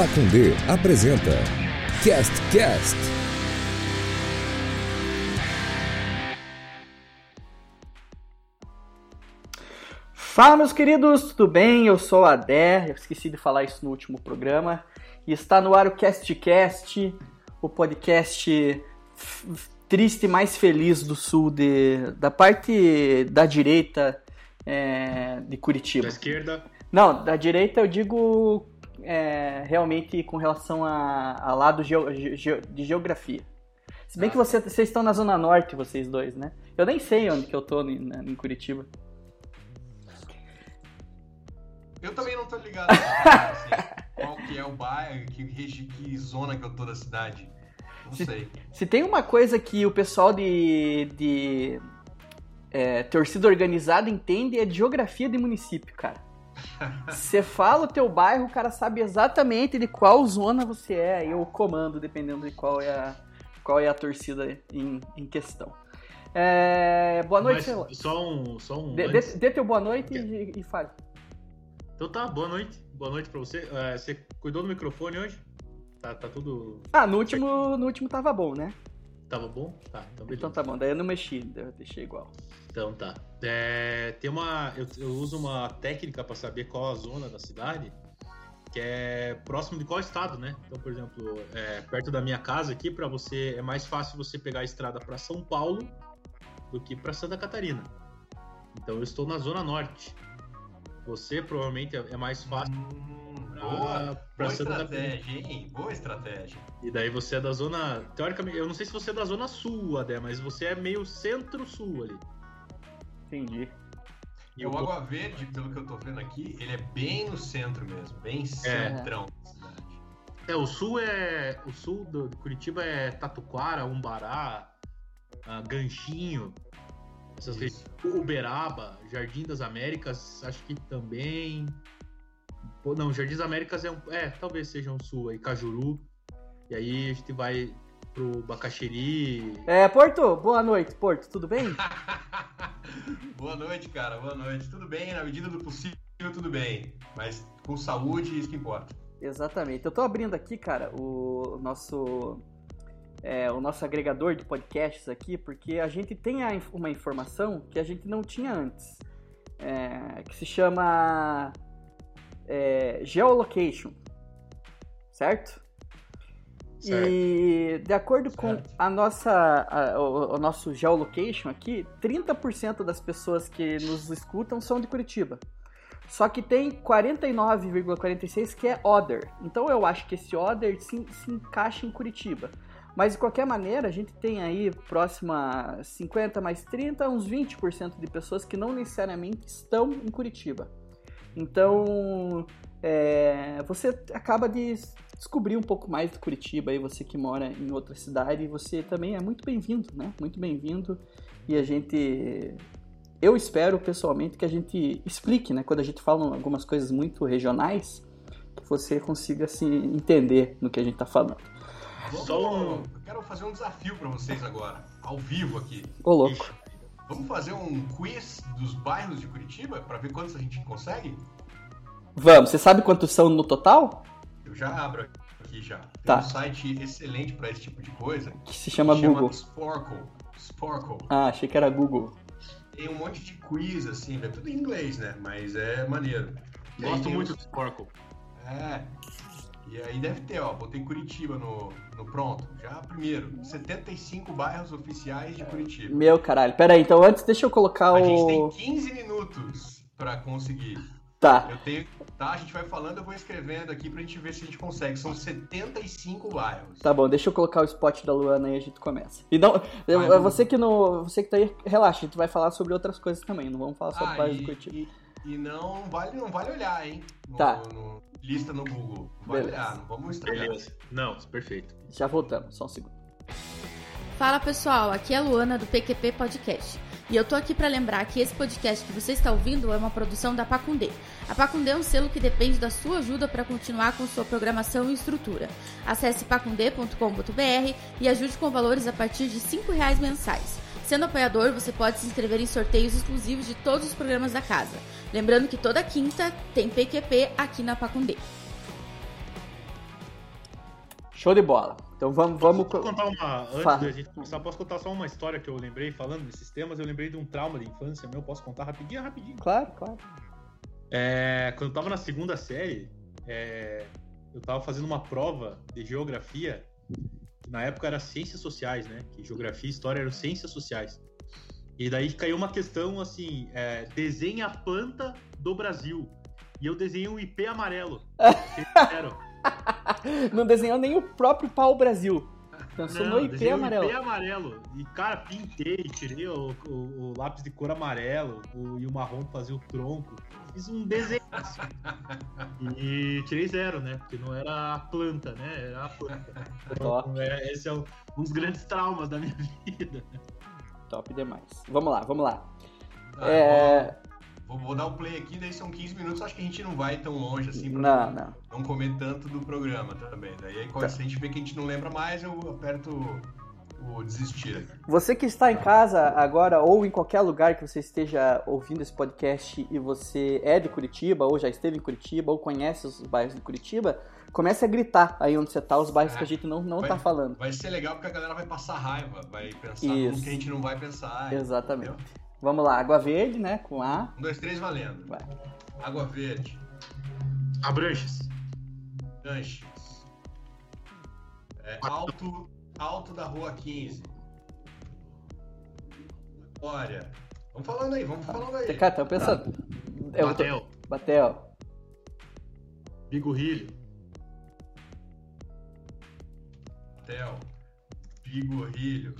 Pacundê apresenta Cast Cast. Fala, meus queridos, tudo bem? Eu sou a Dé, eu esqueci de falar isso no último programa. E está no ar o Cast Cast, o podcast triste mais feliz do sul, de, da parte da direita é, de Curitiba. Da esquerda? Não, da direita eu digo é, realmente com relação a, a lado geo, ge, de geografia. Se bem ah. que você, vocês estão na Zona Norte, vocês dois, né? Eu nem sei onde que eu tô em, em Curitiba. Eu também não tô ligado assim, qual que é o bairro, que, que zona que eu tô da cidade. Não se, sei. Se tem uma coisa que o pessoal de, de é, torcida organizada entende é de geografia de município, cara. Você fala o teu bairro, o cara sabe exatamente de qual zona você é e o comando, dependendo de qual é a, qual é a torcida em, em questão. É, boa noite, Mas, Só um. Só um dê, dê, dê teu boa noite e, e fale. Então tá, boa noite. Boa noite pra você. É, você cuidou do microfone hoje? Tá, tá tudo. Ah, no último, no último tava bom, né? Tava bom? Tá, então beleza. Então tá bom, daí eu não mexi, eu deixei igual. Então tá. É, tem uma. Eu, eu, uso uma técnica para saber qual a zona da cidade, que é próximo de qual estado, né? Então, por exemplo, é, perto da minha casa aqui, para você é mais fácil você pegar a estrada para São Paulo do que para Santa Catarina. Então eu estou na zona norte. Você provavelmente é, é mais fácil. Hum, pra, boa, pra boa estratégia, hein? Boa estratégia. E daí você é da zona. Teoricamente, eu não sei se você é da zona sul, Adé, mas você é meio centro-sul ali. Entendi. E o Água Verde, pelo que eu tô vendo aqui, ele é bem no centro mesmo, bem é. centrão da cidade. É, o sul é. O sul do, Curitiba é Tatuquara, Umbará, uh, Ganchinho. Essas vezes, Uberaba, Jardim das Américas, acho que também. Pô, não, Jardim das Américas é um. É, talvez seja um sul aí, Cajuru. E aí a gente vai pro Bacaxeri. É, Porto, boa noite, Porto, tudo bem? boa noite, cara, boa noite. Tudo bem, na medida do possível, tudo bem. Mas com saúde, isso que importa. Exatamente. Eu tô abrindo aqui, cara, o nosso é, o nosso agregador de podcasts aqui, porque a gente tem a, uma informação que a gente não tinha antes, é, que se chama é, geolocation, certo? Certo? E de acordo certo. com a nossa, a, o, o, nosso geolocation aqui, 30% das pessoas que nos escutam são de Curitiba. Só que tem 49,46 que é other. Então eu acho que esse other se, se encaixa em Curitiba. Mas de qualquer maneira, a gente tem aí próximo a 50 mais 30, uns 20% de pessoas que não necessariamente estão em Curitiba. Então, é, você acaba de descobrir um pouco mais de Curitiba, aí você que mora em outra cidade, você também é muito bem-vindo, né? Muito bem-vindo. E a gente eu espero pessoalmente que a gente explique, né, quando a gente fala algumas coisas muito regionais, que você consiga se entender no que a gente está falando. Só um... Quero fazer um desafio para vocês agora, ao vivo aqui. Ô, louco. Vamos fazer um quiz dos bairros de Curitiba para ver quantos a gente consegue? Vamos. Você sabe quantos são no total? Eu já abro aqui já. Tem tá. um site excelente para esse tipo de coisa. Que se chama que Google. Chama Sporkle. Sporkle. Ah, achei que era Google. Tem um monte de quiz, assim, é tudo em inglês, né? Mas é maneiro. E Gosto muito do Sporkle. É. E aí deve ter, ó, botei Curitiba no, no pronto. Já primeiro, 75 bairros oficiais de Curitiba. Meu caralho. Pera aí, então antes deixa eu colocar o... A gente tem 15 minutos pra conseguir. Tá. Eu tenho, tá, a gente vai falando, eu vou escrevendo aqui pra gente ver se a gente consegue. São 75 bairros. Tá bom, deixa eu colocar o spot da Luana aí e a gente começa. E não, Ai, você que no, você que tá aí, relaxa, a gente vai falar sobre outras coisas também, não vamos falar só ah, do bairro do Curitiba. E, e, não vale, não vale olhar, hein? No, tá. No, lista no Google. Vai Beleza. olhar, não vamos estragar. Beleza. Não, perfeito. Já voltamos, só um segundo. Fala pessoal, aqui é a Luana do PQP Podcast. E eu tô aqui para lembrar que esse podcast que você está ouvindo é uma produção da Pacundê. A Pacundê é um selo que depende da sua ajuda para continuar com sua programação e estrutura. Acesse pacundê.com.br e ajude com valores a partir de R$ reais mensais. Sendo apoiador, você pode se inscrever em sorteios exclusivos de todos os programas da casa. Lembrando que toda quinta tem PQP aqui na Pacundê. Show de bola. Então vamos. vamos... Posso contar uma. Antes Fala. da gente começar, posso contar só uma história que eu lembrei falando desses temas. Eu lembrei de um trauma de infância meu. Posso contar rapidinho? Rapidinho. Claro, claro. É, quando eu tava na segunda série, é, eu tava fazendo uma prova de geografia, que na época era ciências sociais, né? Que geografia e história eram ciências sociais. E daí caiu uma questão assim: é, desenha a planta do Brasil. E eu desenhei um IP amarelo. Não desenhou nem o próprio pau Brasil. Pensou Não, no IP amarelo. IP amarelo. E, cara, pintei, tirei o, o- o lápis de cor amarelo o- e o marrom fazer o tronco. Fiz um desenho. assim. E tirei zero, né? Porque não era a planta, né? Era a planta. Ó. Então, é, esse é um, um dos grandes traumas da minha vida. Top demais. Vamos lá, vamos lá. Ah, É. Vou, vou dar o play aqui, daí são 15 minutos. Acho que a gente não vai tão longe assim pra Não, não. não comer tanto do programa também. Daí aí, quando Tá. se a gente vê que a gente não lembra mais, eu aperto o, desistir. Você que está em casa agora ou em qualquer lugar que você esteja ouvindo esse podcast e você é de Curitiba ou já esteve em Curitiba ou conhece os bairros de Curitiba, comece a gritar aí onde você tá, os bairros É. que a gente não, não Vai- tá falando. Vai ser legal porque a galera vai passar raiva, vai pensar Isso. que a gente não vai pensar. Exatamente. entendeu? Vamos lá, Água Verde, né, com A. Um, dois, três, valendo. Vai. Água Verde, Abranches. Lanches. É, alto, alto da Rua 15. Glória. Vamos falando aí, vamos falando aí. Cara, tá pensando. Eu tô... Batel. Batel. Bigorrilho. Tel. Pigorrilho.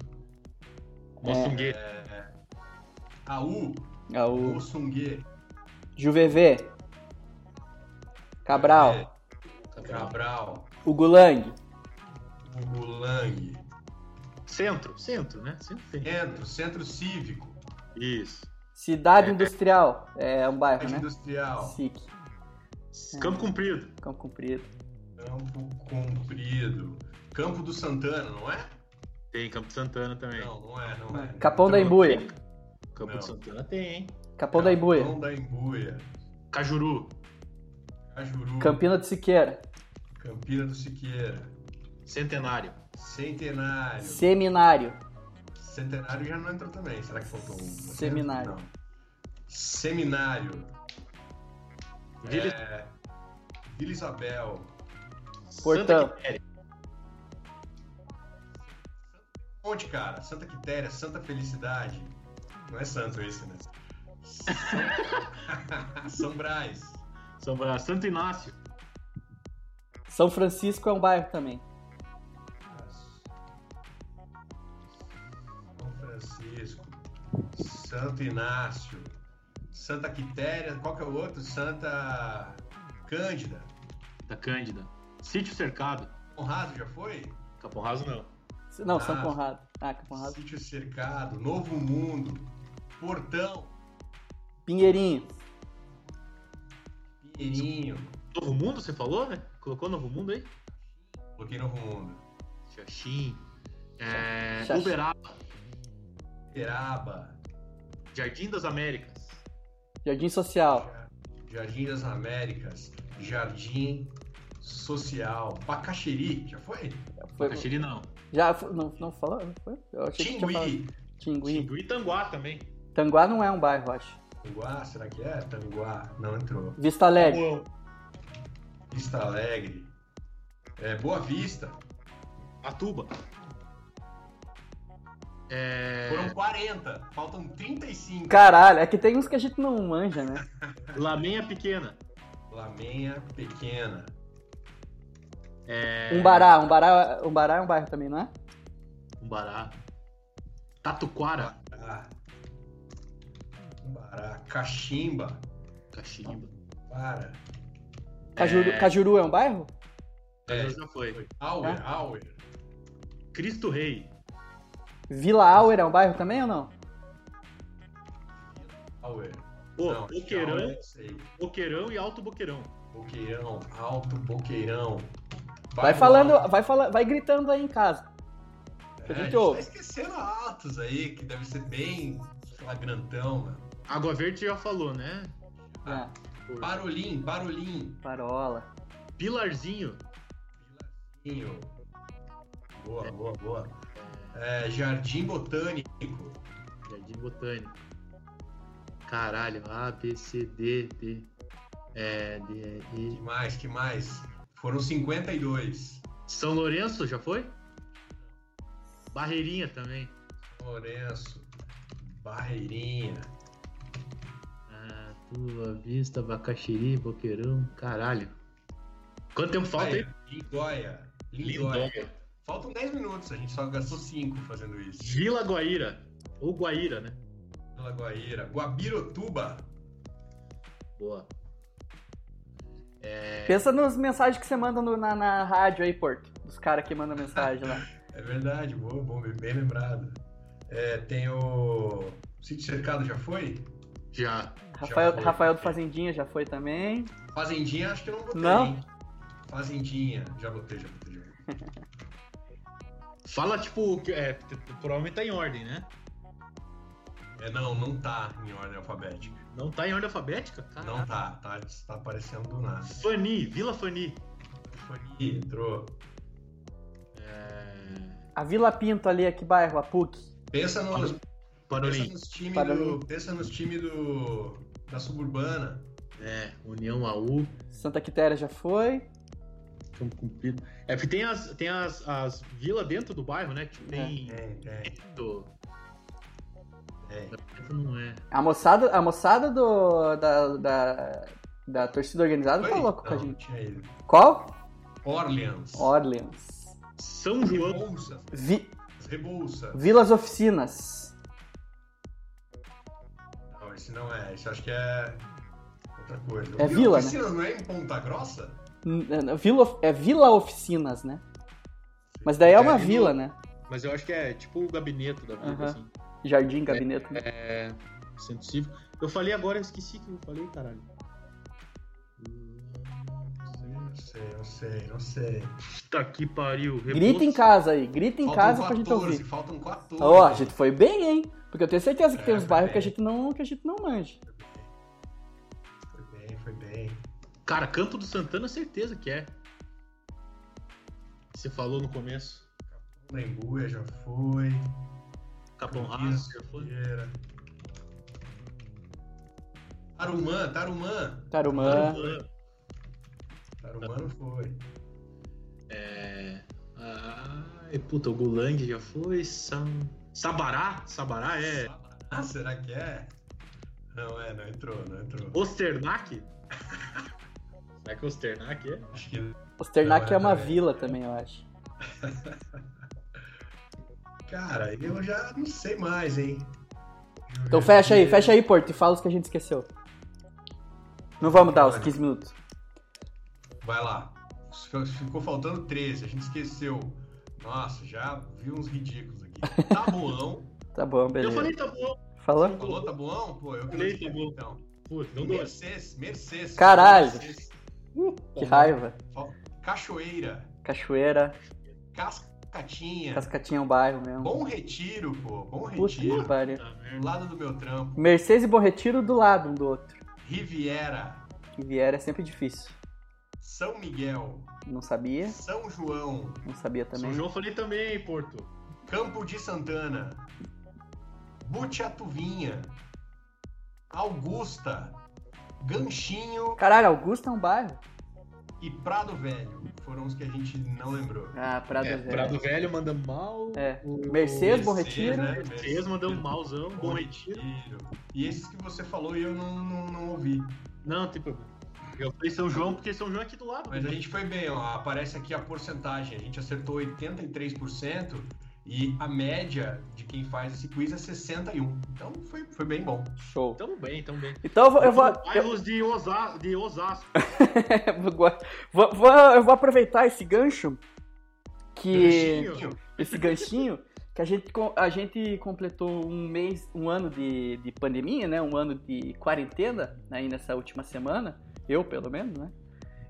Aú. Gaú. Moçungue. Juvevê. Cabral. Cabral. Ugulang. Ugulang. Centro. Centro, né? Centro. Centro. Centro Cívico. Isso. Cidade Industrial. É um bairro, Cidade né? Industrial. SIC. Campo Comprido. Campo Comprido. Campo Comprido. Campo do Santana, não é? Tem Campo Santana também. Não, não é, não é. Capão da Embuia. Campo Não. de Santana tem, hein? Capão da Embuia. Capão da Embuia. Cajuru. Cajuru. Campina de Siqueira. Campina do Siqueira. Centenário. Centenário. Seminário. Centenário já não entrou também. Será que faltou um? Seminário. Não. Seminário. Vila É... Vila Isabel. Portão. Santa Quitéria. Onde, cara? Santa Quitéria, Santa Felicidade. Não é santo isso, né? São Brás. São Brás. Santo Inácio. São Francisco é um bairro também. São Francisco. Santo Inácio. Santa Quitéria. Qual que é o outro? Santa Cândida. Da Cândida. Sítio Cercado. Conrado já foi? Capão Raso não. Não, São Ah. Conrado. Ah, Conrado. Sítio Cercado. Novo Mundo. Portão. Pinheirinho. Pinheirinho. Novo Mundo, você falou, né? Colocou Novo Mundo aí? Coloquei Novo Mundo. Xaxim. É... Xaxim. Uberaba. Peraba. Jardim das Américas. Jardim Social. Jardim das Américas. Jardim Social. Bacaxeri. Já foi? Foi, Caxiri não. já foi- não, não falou? Não foi? Eu achei que tinha falado. Tingui. Tingui. Tingui e Tanguá também. Tanguá não é um bairro, acho. Tanguá, será que é? Tanguá. Não entrou. Vista Alegre. Vista Alegre. É, Boa Vista. Atuba. É... Foram 40. Faltam 35. Caralho, é que tem uns que a gente não manja, né? Lamenha Pequena. Lamenha Pequena. É... Umbará, Umbará, Umbará é um bairro também, não é? Umbará. Tatuquara. Ah. Umbará. Caximba. Caximba. Para. Cajuru, É. Cajuru é um bairro? É, já foi. Auer, Auer. Cristo Rei. Vila Auer é um bairro também ou não? Auer. Pô, Não, Boqueirão, Auer. Boqueirão e Alto Boqueirão. Boqueirão, Alto Boqueirão. Vai Bairro falando, vai, fala, vai gritando aí em casa. que a gente É, ouve. tá esquecendo altos aí, que deve ser bem flagrantão, mano. Água Verde já falou, né? Ah. É, Parolim, Parolim. parola. Pilarzinho. Pilarzinho. Boa, boa, boa. É, Jardim Botânico. Jardim Botânico. Caralho, A, B, C, D, D. É, D, E. Que mais, que mais? Foram 52. São Lourenço, já foi? Barreirinha também. Lourenço. Barreirinha. Tua Vista, Bacaxiri, Boqueirão, caralho. Quanto tempo falta aí? Lindóia. Lindóia. Faltam 10 minutos, a gente só gastou 5 fazendo isso. Vila Guaíra. Ou Guaíra, né? Vila Guaíra. Guabirotuba. Boa. É, Pensa nas mensagens que você manda no- na, na rádio aí, Porto. Dos caras que mandam mensagem lá. É verdade, boa, bom, bem, lembrado. É, tem o. Sítio Cercado já foi? Já. Rafael, foi. Rafael do Fazendinha já foi também. Fazendinha, acho que eu não botei. Não? hein? Fazendinha, já botei, já botei. Já botei. Fala, tipo, que- é, provavelmente tá em ordem, né? É, não, não tá em ordem alfabética. Não tá em ordem alfabética? Caralho. Não tá, tá, tá aparecendo do nada. Fani, Vila Fani. Fani, entrou. É... A Vila Pinto ali, aqui bairro, a PUC. Pensa nos, pensa Parolim. nos times do. Pensa nos times do. Da suburbana. É, União AU. Santa Quitéria já foi. Campo Comprido. É porque tem as, tem as, as vilas dentro do bairro, né? Tipo, tem. Tem, tem. Do... É. Não é. A moçada, a moçada do, da, da, da torcida organizada tá louco com a gente. Qual? Orleans. Orleans. São João. Rebouça. Vi- Rebouça. Vilas Oficinas. Não, esse não é. Esse acho que é. Outra coisa. É vila, né? Oficinas não é em Ponta Grossa? Vila, é Vila Oficinas, né? Mas daí é uma É, e vila, no- né? Mas eu acho que é tipo o gabinete da Aham. assim. Jardim, gabinete. né? É. Centro cívico. Eu falei agora, eu esqueci que eu falei, caralho. Não sei, não sei, não sei. Tá que pariu. Grita em casa aí, grita em Faltam casa pra gente 14, ouvir. Faltam 14. Ó, a gente foi bem, hein? Porque eu tenho certeza que tem uns foi bairros bem. que a gente não, que a gente não manja. Foi bem, foi bem. Cara, Canto do Santana, certeza que é. Você falou no começo. Lembuia já foi. Capão Raso, já foi. Figueira. Tarumã, Tarumã. Tarumã. Tarumã não foi. É. Ai, puta, o Gulang já foi. Sam... Sabará? Sabará é. Ah, será que é? Não é, não entrou, não entrou. Osternac? Será que Osternac é? Acho que. Osternac Não, é uma é. vila também, eu acho. Cara, eu já não sei mais, hein? Então fecha aí, fecha aí, Porto, e fala os que a gente esqueceu. Não vamos dar os 15 minutos. Vai lá. Ficou faltando 13, a gente esqueceu. Nossa, já vi uns ridículos. Tabuão. Tá bom, Eu beleza. falei, tá bom. Falou? Falou Tabuão? Pô, eu Falei, Tabuão. então. Puta, não. Mercedes, Mercedes. Caralho. Mercedes. Que raiva. Cachoeira. Cachoeira, Cascatinha. Cascatinha é um bairro mesmo. Bom Retiro, pô. Bom Puta Retiro. pariu. Puta Do lado do meu trampo. Mercedes e Bom Retiro do lado um do outro. Riviera. Vier é sempre difícil. São Miguel. Não sabia, São João. não sabia também. São João eu falei também, Porto. Campo de Santana. Butiatuvinha. Augusta. Ganchinho Caralho, Augusto é um bairro. e Prado Velho. Foram os que a gente não lembrou. Ah, Prado É, Velho. Prado Velho mandamos mal. É. O- Mercedes, Bom Mercedes, Retiro. né? Mercedes mandamos malzão. Bom Retiro. E esses que você falou e eu não, não, não ouvi. Não, tem problema. Eu falei São João porque São João é aqui do lado. Mas a gente foi bem, ó. Aparece aqui a porcentagem. A gente acertou 83% e a média de quem faz esse quiz é 61%. Então foi, foi bem bom. Show. Tamo bem, tamo bem. Então eu vou. Eu vou, eu, Bairros de, Osa... de Osasco. vou, vou- eu vou aproveitar esse gancho que. Ganchinho. esse ganchinho que a gente, a gente completou um mês, um ano de, de pandemia, né? Um ano de quarentena aí nessa última semana, eu pelo menos, né?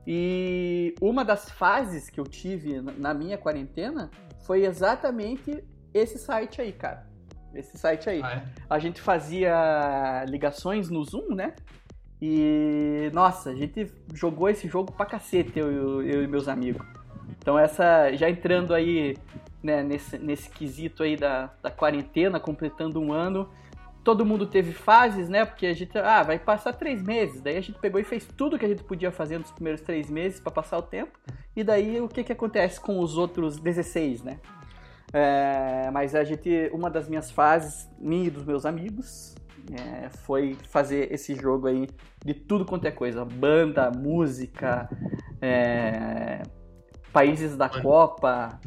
E uma das fases que eu tive na minha quarentena foi exatamente esse site aí, cara. Esse site aí. Ah, é? A gente fazia ligações no Zoom, né? E nossa, a gente jogou esse jogo pra cacete, eu, eu- e meus amigos. Então essa, já entrando aí né, nesse, nesse quesito aí da, da quarentena, completando um ano. Todo mundo teve fases, né? Porque a gente, ah, vai passar três meses. Daí a gente pegou e fez tudo que a gente podia fazer nos primeiros três meses para passar o tempo. E daí o que, que acontece com os outros 16, né? É, mas a gente, uma das minhas fases, minha e dos meus amigos, é, foi fazer esse jogo aí de tudo quanto é coisa: banda, música, é, países da Copa,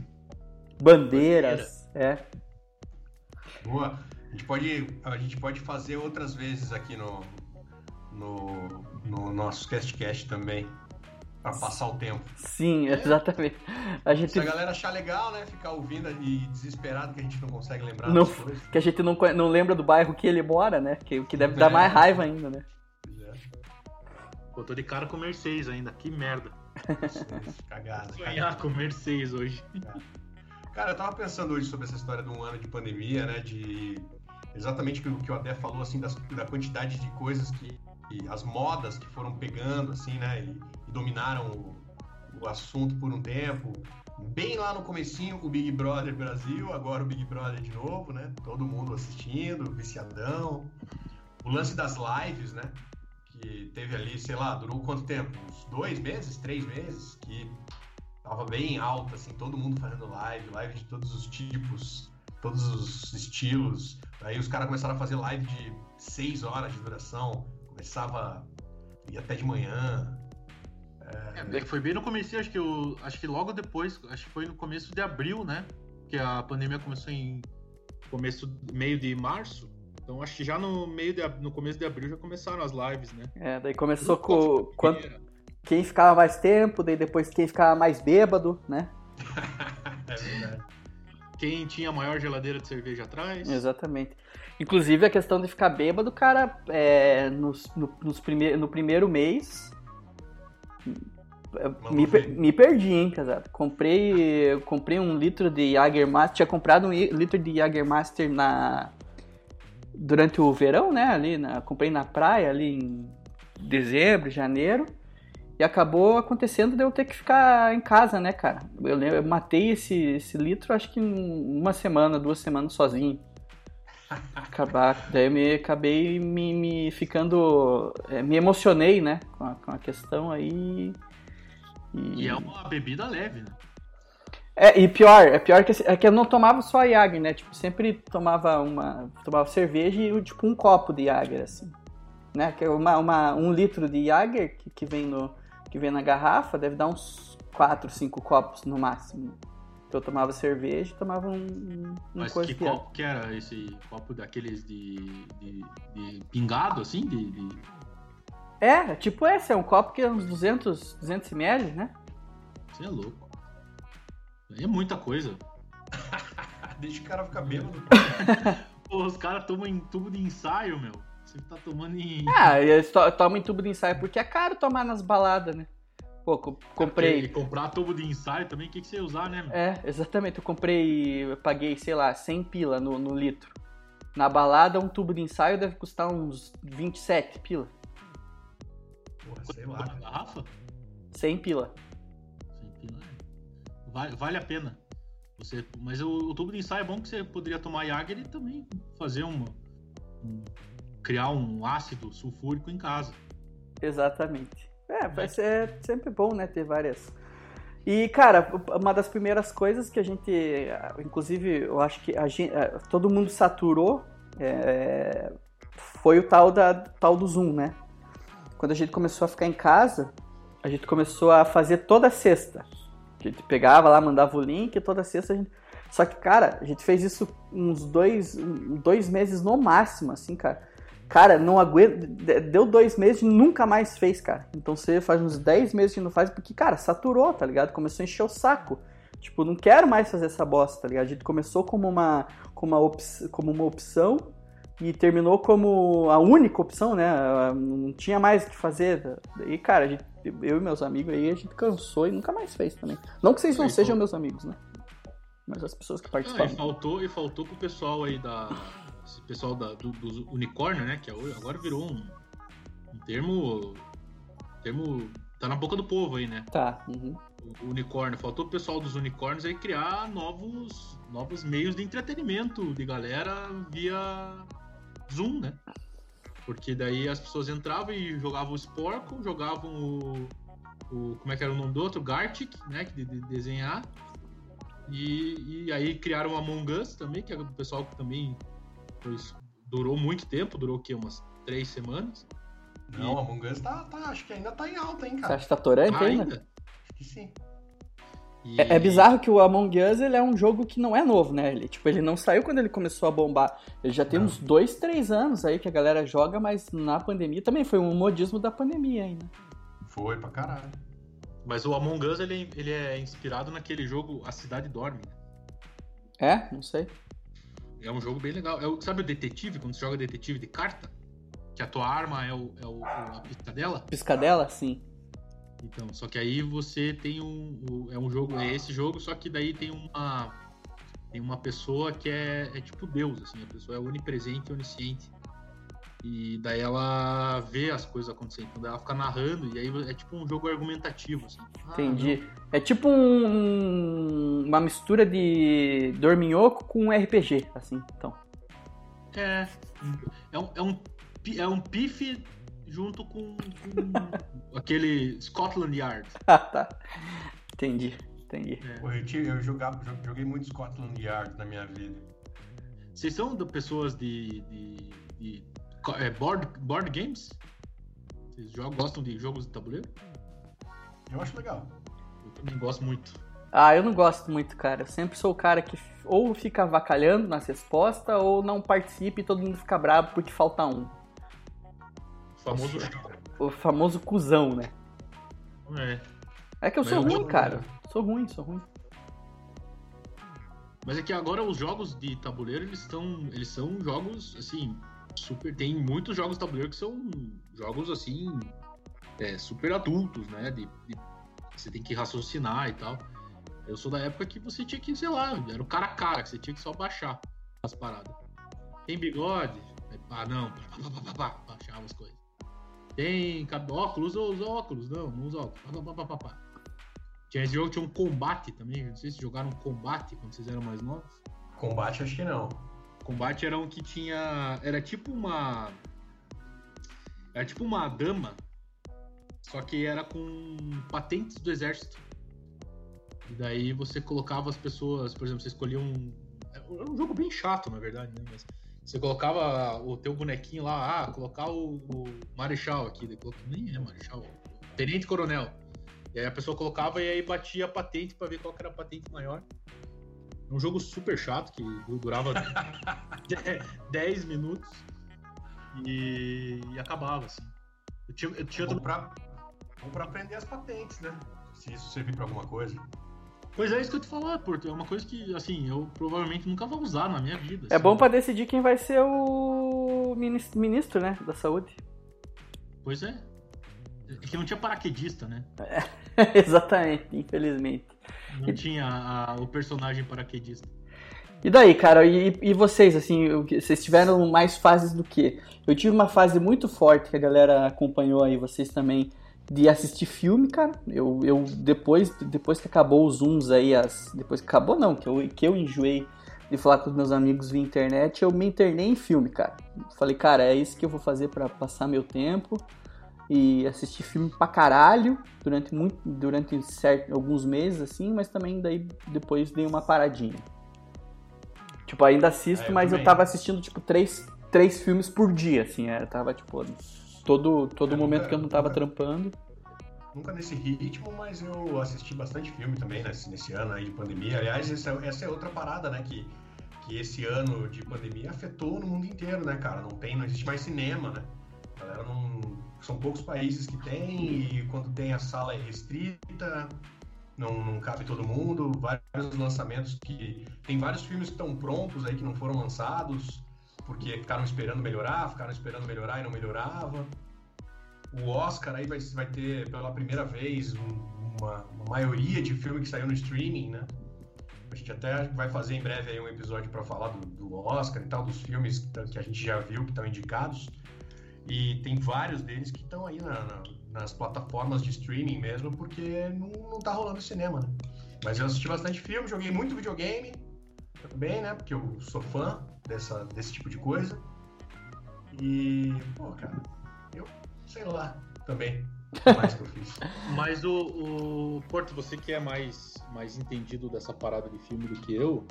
bandeiras. É. Boa. A gente pode, a gente pode fazer outras vezes aqui no, no, no nosso CastCast também. Pra passar o tempo. Sim, exatamente. A gente... Se a galera achar legal, né? Ficar ouvindo e desesperado que a gente não consegue lembrar não, das coisas. Que a gente não, não lembra do bairro que ele mora, né? Que, que deve dar mais raiva ainda, né? É. Pô, tô de cara com Mercedes ainda, que merda. Cagada. Sonhar com Mercedes hoje. Cara, eu tava pensando hoje sobre essa história de um ano de pandemia, né? De exatamente o que o Adé falou, assim, das, da quantidade de coisas que. as modas que foram pegando, assim, né? E, e dominaram o, o, assunto por um tempo. Bem lá no comecinho, o Big Brother Brasil, agora o Big Brother de novo, né? Todo mundo assistindo, viciadão. O lance das lives, né? Que teve ali, sei lá, durou quanto tempo? Uns dois meses, três meses? Que tava bem alta, assim, todo mundo fazendo live, live de todos os tipos, todos os estilos. Aí os caras começaram a fazer live de seis horas de duração, começava ia até de manhã. É, é foi bem no começo, acho que eu, acho que logo depois, acho que foi no começo de abril, né? Que a pandemia começou em começo meio de março. Então acho que já no meio de, no começo de abril já começaram as lives, né? É, daí começou com quando, quem ficava mais tempo, daí depois quem ficava mais bêbado, né? é verdade. Quem tinha a maior geladeira de cerveja atrás. Exatamente. Inclusive a questão de ficar bêbado, cara, é, nos, no, nos prime no primeiro mês. Me, me, perdi, hein, casado. Comprei, comprei um litro de Jagermaster. Tinha comprado um litro de Jagermaster na durante o verão, né? Ali, na, comprei na praia ali em dezembro, janeiro. E acabou acontecendo de eu ter que ficar em casa, né, cara? Eu, eu matei esse, esse litro acho que uma semana, duas semanas sozinho. Acabar, daí eu me, acabei me, me ficando. É, me emocionei, né? Com a, com a questão aí. E... e... é uma bebida leve, né? É, e pior, é pior que, é que eu não tomava só a Jäger, né? Tipo, sempre tomava uma. Tomava cerveja e tipo um copo de Jäger, assim. Né? Que é uma, uma, um litro de Jäger que, que vem no que vem na garrafa deve dar uns 4, 5 copos no máximo. Então eu tomava cerveja e tomava um, um Mas que copo que era esse copo daqueles de, de, de pingado, assim? De, de, É, tipo esse, é um copo que é uns 200, 200 ml, né? Você é louco. É muita coisa. Deixa o cara ficar bêbado. Pô, os caras tomam em tubo de ensaio, meu. Você tá tomando em. Ah, eles to tomam em tubo de ensaio porque é caro tomar nas baladas, né? Pô, comprei. E comprar tubo de ensaio também, o que, que você ia usar, né? É, exatamente. Eu comprei, eu paguei, sei lá, 100 pila no, no litro. Na balada, um tubo de ensaio deve custar uns 27 pila. Porra, sei lá. Garrafa? 100 pila. 100 pila, é. Vale, vale a pena. Você, mas o, o, tubo de ensaio é bom que você poderia tomar Jagger e também fazer uma, um, criar um ácido sulfúrico em casa. Exatamente. É, vai ser sempre bom, né, ter várias. E, cara, uma das primeiras coisas que a gente, inclusive, eu acho que a gente, é, todo mundo saturou é, foi o tal, da, tal do Zoom, né? Quando a gente começou a ficar em casa, a gente começou a fazer toda sexta. A gente pegava lá, mandava o link, toda sexta a gente... Só que, cara, a gente fez isso uns dois, dois meses no máximo, assim, cara. Cara, não aguenta. Deu dois meses e nunca mais fez, cara. Então você faz uns 10 meses que não faz, porque, cara, saturou, tá ligado? Começou a encher o saco. Tipo, não quero mais fazer essa bosta, tá ligado? A gente começou como uma, como uma, op como uma opção e terminou como a única opção, né? Não tinha mais o que fazer. E, cara, gente, eu e meus amigos aí, a gente cansou e nunca mais fez também. Não que vocês não sejam meus amigos, né? Mas as pessoas que participaram. Ah, e faltou, e faltou pro pessoal aí da esse pessoal da, do, do unicórnio, né? Que é agora virou um, um termo. termo. tá na boca do povo aí, né? Tá. Uhum. o unicórnio. Faltou o pessoal dos unicórnios aí criar novos, novos meios de entretenimento de galera via Zoom, né? Porque daí as pessoas entravam e jogavam o Sporco, jogavam o, o. Como é que era o nome do outro? Gartic, né? De, de desenhar. E, e aí criaram o Among Us também, que é o pessoal que também pois, durou muito tempo, durou o quê? Umas três semanas. Não, e... Among Us tá, tá, acho que ainda tá em alta, hein, cara. Você acha que tá torante Ah, ainda? ainda? Acho que sim. E- É, é bizarro que o Among Us ele é um jogo que não é novo, né? Ele, tipo, ele não saiu quando ele começou a bombar. Ele já tem Não. uns dois, três anos aí que a galera joga, mas na pandemia também foi um modismo da pandemia ainda. Foi pra caralho. Mas o Among Us ele, ele é inspirado naquele jogo A Cidade Dorme. né? É? Não sei. É um jogo bem legal. É o- sabe o detetive, quando você joga detetive de carta? Que a tua arma é, o, é o, a piscadela? Piscadela? Sim. Então, só que aí você tem um. é um jogo, é esse jogo, só que daí tem uma. Tem uma pessoa que é, é tipo Deus, assim, a pessoa é onipresente e onisciente. E daí ela vê as coisas acontecendo, então daí ela fica narrando, e aí é tipo um jogo argumentativo, assim. Ah, Entendi. É tipo um- uma mistura de Dorminhoco com RPG, assim, então. não, É. É um, é um, é um pife junto com, com aquele Scotland Yard. Ah, tá. Entendi, entendi. Pô, eu, jogava, jo- joguei muito Scotland Yard na minha vida. Vocês são de pessoas de, de, de é, board, board games? Vocês jogam, gostam de jogos de tabuleiro? Eu acho legal. Eu também gosto muito. Ah, eu não gosto muito, cara. Eu sempre sou o cara que ou fica avacalhando nas respostas ou não participa e todo mundo fica bravo porque falta um. O famoso. O famoso cuzão, né? É. É que eu Mas sou eu ruim, cara. Sou ruim, sou ruim. Mas é que agora os jogos de tabuleiro, eles estão. Eles são jogos, assim, super. Tem muitos jogos tabuleiro que são jogos assim. é, super adultos, né? De, de- você tem que raciocinar e tal. Eu sou da época que você tinha que, sei lá, era o cara a cara, que você tinha que só baixar as paradas. Tem bigode? Ah, não, pá, pá, pá, pá, baixava as coisas. Tem óculos, usa os óculos, não, não usa óculos. Pá, pá, pá, pá. Tinha esse jogo, tinha um combate também. Não sei se jogaram combate quando vocês eram mais novos. Combate, acho que não. Combate era um que tinha. Era tipo uma. Era tipo uma dama. Só que era com patentes do exército. E daí você colocava as pessoas, por exemplo, você escolhia um. Era um jogo bem chato, na verdade, né? Mas você colocava o teu bonequinho lá, ah, colocar o, o Marechal aqui. Nem é Marechal, Tenente Coronel. E aí a pessoa colocava e aí batia a patente pra ver qual era a patente maior. Um jogo super chato que durava 10 minutos e, e acabava, assim. Eu tinha, eu tinha Bom pra, bom pra aprender as patentes, né? Se isso servir pra alguma coisa. Pois é isso que eu te falar, Porto. É uma coisa que, assim, eu provavelmente nunca vou usar na minha vida. É assim. bom pra decidir quem vai ser o minis- ministro, né, da saúde. Pois é. É que não tinha paraquedista, né? Exatamente, infelizmente. Não tinha a- o personagem paraquedista. E daí, cara, e, e vocês, assim, vocês tiveram mais fases do que? Eu tive uma fase muito forte que a galera acompanhou aí, vocês também, de assistir filme, cara. Eu, eu depois, depois que acabou os Zooms aí, as, depois que acabou não, que eu, que eu enjoei de falar com os meus amigos via internet, eu me internei em filme, cara. Falei, cara, é isso que eu vou fazer pra passar meu tempo e assistir filme pra caralho durante, muito, durante certo, alguns meses, assim, mas também daí depois dei uma paradinha. Tipo, ainda assisto, É, eu mas eu também. tava assistindo, tipo, três, três filmes por dia, assim, é, tava, tipo, todo, todo É, momento nunca- que eu não tava nunca- trampando. Nunca nesse ritmo, mas eu assisti bastante filme também nesse, nesse ano aí de pandemia. Aliás, essa, essa é outra parada, né? Que, que esse ano de pandemia afetou no mundo inteiro, né, cara? Não tem, não existe mais cinema, né? A galera não. São poucos países que tem, e quando tem a sala é restrita, não, não cabe todo mundo. Vários lançamentos que. Tem vários filmes que estão prontos aí que não foram lançados, porque ficaram esperando melhorar, ficaram esperando melhorar e não melhorava o Oscar aí vai, vai ter pela primeira vez um- uma, uma maioria de filme que saiu no streaming, né? A gente até vai fazer em breve aí um episódio para falar do, do Oscar e tal, dos filmes que, que a gente já viu que estão indicados. E tem vários deles que estão aí na, na- nas plataformas de streaming mesmo, porque não, não tá rolando cinema, né? Mas eu assisti bastante filme, joguei muito videogame também, né? Porque eu sou fã dessa, desse tipo de coisa. E, pô, cara, eu sei lá também. Mais que eu fiz. Mas o, o Porto, você que é mais, mais entendido dessa parada de filme do que eu,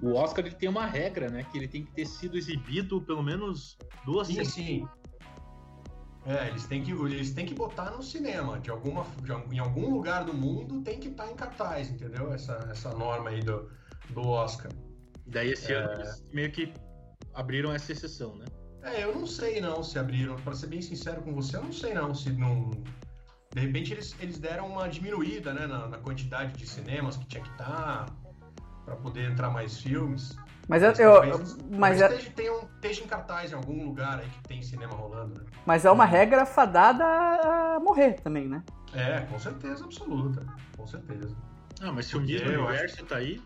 o Oscar ele tem uma regra, né? Que ele tem que ter sido exibido pelo menos duas Sim, vezes. sim. É, eles têm que, eles têm que botar no cinema. De alguma, de, em algum lugar do mundo tem que estar em cartaz, entendeu? Essa, essa norma aí do, do Oscar. Daí esse ano eles meio que abriram essa exceção, né? É, eu não sei não se abriram. Pra ser bem sincero com você, eu não sei não se não. De repente eles, eles deram uma diminuída né, na, na quantidade de cinemas que tinha que estar para poder entrar mais filmes. Mas eu, eu- talvez, mas, talvez é, esteja, tenham- esteja em cartaz em algum lugar aí que tem cinema rolando, né? mas é uma regra fadada a morrer também, né? É, com certeza absoluta. Com certeza. Ah, mas se o eu universo tá aí,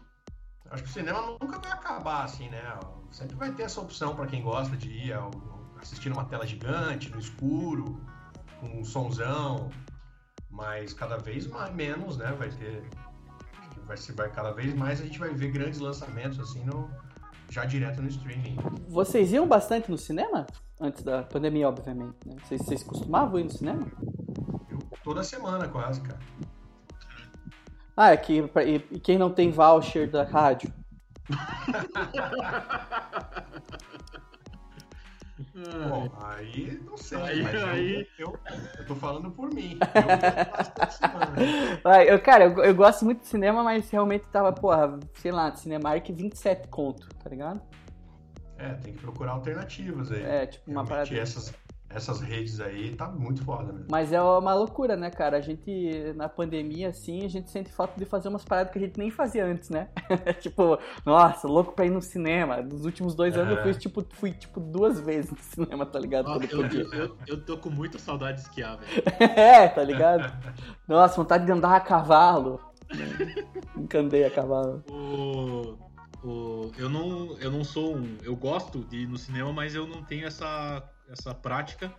Acho que o cinema nunca vai acabar assim, né? Sempre vai ter essa opção para quem gosta de ir ao- assistir numa tela gigante, no escuro, com um sonzão, mas cada vez mais, menos, né? Vai ter. acho Vai, se vai cada vez mais a gente vai ver grandes lançamentos assim no, já direto no streaming. Vocês iam bastante no cinema? Antes da pandemia, obviamente. Né? Vocês, vocês costumavam ir no cinema? Eu, toda semana quase, cara. Ah, é que e, e quem não tem voucher da rádio? Bom, aí não sei, Aí- mas eu- aí- Eu, eu, tô falando por mim. Eu eu, cara, eu, eu gosto muito de cinema, mas realmente tava, porra, sei lá, Cinemark 27 conto, tá ligado? É, tem que procurar alternativas aí. É, tipo uma Realmente, parada. essas, essas redes aí tá muito foda mesmo. Mas é uma loucura, né, cara? A gente, na pandemia, assim, a gente sente falta de fazer umas paradas que a gente nem fazia antes, né? tipo, nossa, louco pra ir no cinema. Nos últimos dois anos eu É. fui tipo, fui, tipo, duas vezes no cinema, tá ligado? Nossa, eu, eu, eu, eu tô com muita saudade de esquiar, velho. é, tá ligado? Nossa, vontade de andar a cavalo. Encandei a cavalo. O, o, eu, não, eu não sou um. Eu gosto de ir no cinema, mas eu não tenho essa, essa prática.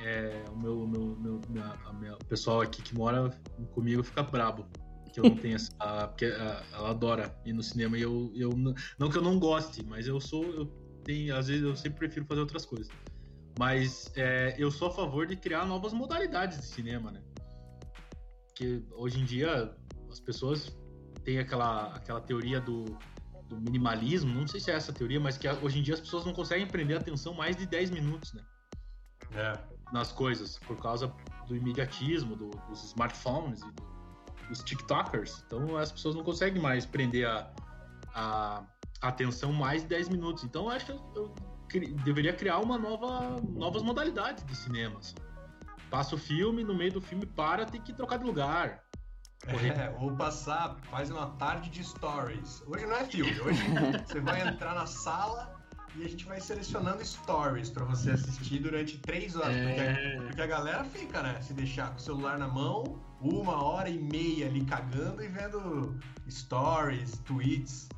É, o meu, meu, meu- minha- minha- o pessoal aqui que mora comigo fica brabo. Que eu não tenho essa. Porque ela adora ir no cinema e eu, eu. não- Não que eu não goste, mas eu sou. Eu tenho, às vezes eu sempre prefiro fazer outras coisas. Mas é, eu sou a favor de criar novas modalidades de cinema, né? Porque hoje em dia as pessoas têm aquela, aquela teoria do, do minimalismo, não sei se é essa a teoria, mas que hoje em dia as pessoas não conseguem prender a atenção mais de 10 minutos, né? É. Nas coisas, por causa do imediatismo, do- dos smartphones e do- dos TikTokers. Então as pessoas não conseguem mais prender a, a, a atenção mais de 10 minutos. Então eu acho que eu, eu cri- deveria criar uma nova, novas modalidades de cinema. assim. Passa o filme, no meio do filme para, tem que trocar de lugar. É, ou passar, faz uma tarde de stories. Hoje não é filme, hoje você vai entrar na sala e a gente vai selecionando stories pra você assistir durante três horas. Porque, É, porque a galera fica, né? Se deixar com o celular na mão, uma hora e meia ali cagando e vendo stories, tweets.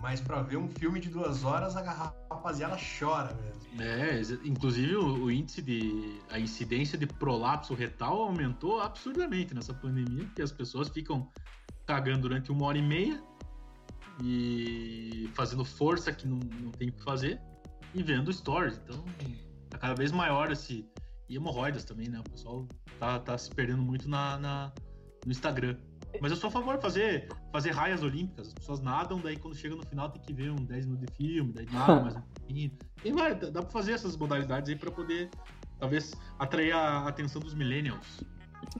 Mas pra ver um filme de duas horas, a rapaziada chora mesmo. É, inclusive o, o índice de. a incidência de prolapso retal aumentou absurdamente nessa pandemia, porque as pessoas ficam cagando durante uma hora e meia e fazendo força que não, não tem o que fazer e vendo stories. Então tá cada vez maior esse. E hemorroidas também, né? O pessoal tá, tá se perdendo muito na, na- no Instagram. Mas eu sou a favor de fazer, fazer raias olímpicas. As pessoas nadam, daí quando chega no final tem que ver um 10 minutos de filme, daí nada mais um pouquinho. Tem várias, dá pra fazer essas modalidades aí pra poder, talvez, atrair a atenção dos millennials.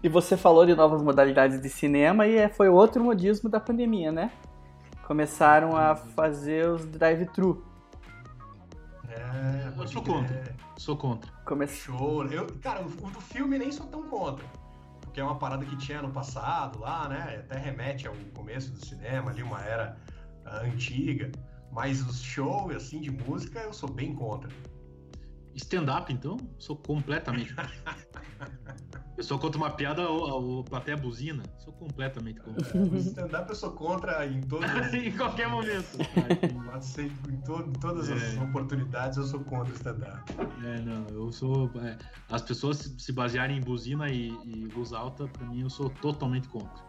E você falou de novas modalidades de cinema e é- foi outro modismo da pandemia, né? Começaram a fazer os drive-thru. É, Eu sou contra. Sou contra. Come... Show. Eu, cara, o, o do filme nem sou tão contra. Porque é uma parada que tinha no passado lá, né? Até remete ao começo do cinema, ali, uma era ah, antiga. Mas os shows, assim, de música, eu sou bem contra. Stand-up, então, sou completamente. Pessoa conta uma piada, ou, ou plateia buzina. Sou completamente contra. É, stand-up eu sou contra em todas em qualquer momento. Em, to, em todas as É. oportunidades eu sou contra o stand-up. É, não, eu sou. é, as pessoas se se basearem em buzina e, e luz alta, pra mim, eu sou totalmente contra.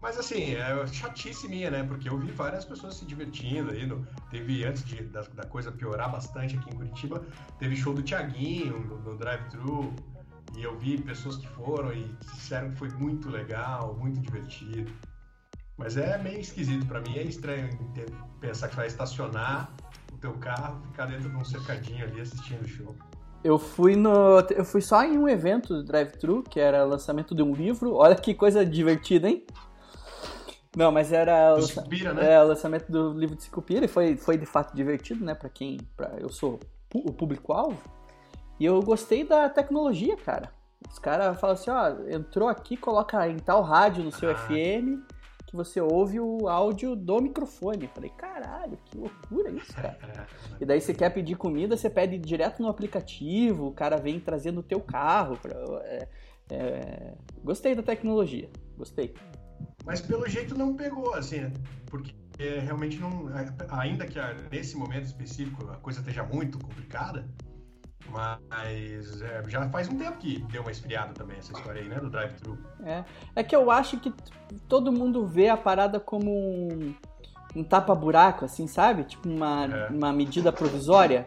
Mas assim, é chatice minha, né? Porque eu vi várias pessoas se divertindo aí. No, teve, antes de, da, da coisa piorar bastante aqui em Curitiba, teve show do Thiaguinho no, no drive-thru. E eu vi pessoas que foram e disseram que foi muito legal, muito divertido. Mas é meio esquisito pra mim, é estranho ter- pensar que vai estacionar o teu carro, ficar dentro de um cercadinho ali assistindo o show. Eu fui no. Eu fui só em um evento do drive-thru, que era lançamento de um livro. Olha que coisa divertida, hein? Não, mas era o Sucupira, né? é, o lançamento do livro de Sicupira e foi, foi de fato divertido, né? Pra quem. Pra, eu sou o público-alvo. E eu gostei da tecnologia, cara. Os caras falam assim: ó, entrou aqui, coloca em tal rádio no seu Ah. FM que você ouve o áudio do microfone. Eu falei: caralho, que loucura isso, cara. É, E daí você quer pedir comida, você pede direto no aplicativo, o cara vem trazendo o teu carro. Pra, é, é, gostei da tecnologia, gostei. Mas pelo jeito não pegou, assim, né? Porque é, realmente não. é, Ainda que ah, nesse momento específico a coisa esteja muito complicada, mas é, já faz um tempo que deu uma esfriada também essa história aí, né? Do drive-thru. É, é que eu acho que todo mundo vê a parada como um, um tapa-buraco, assim, sabe? Tipo uma, É. uma medida provisória.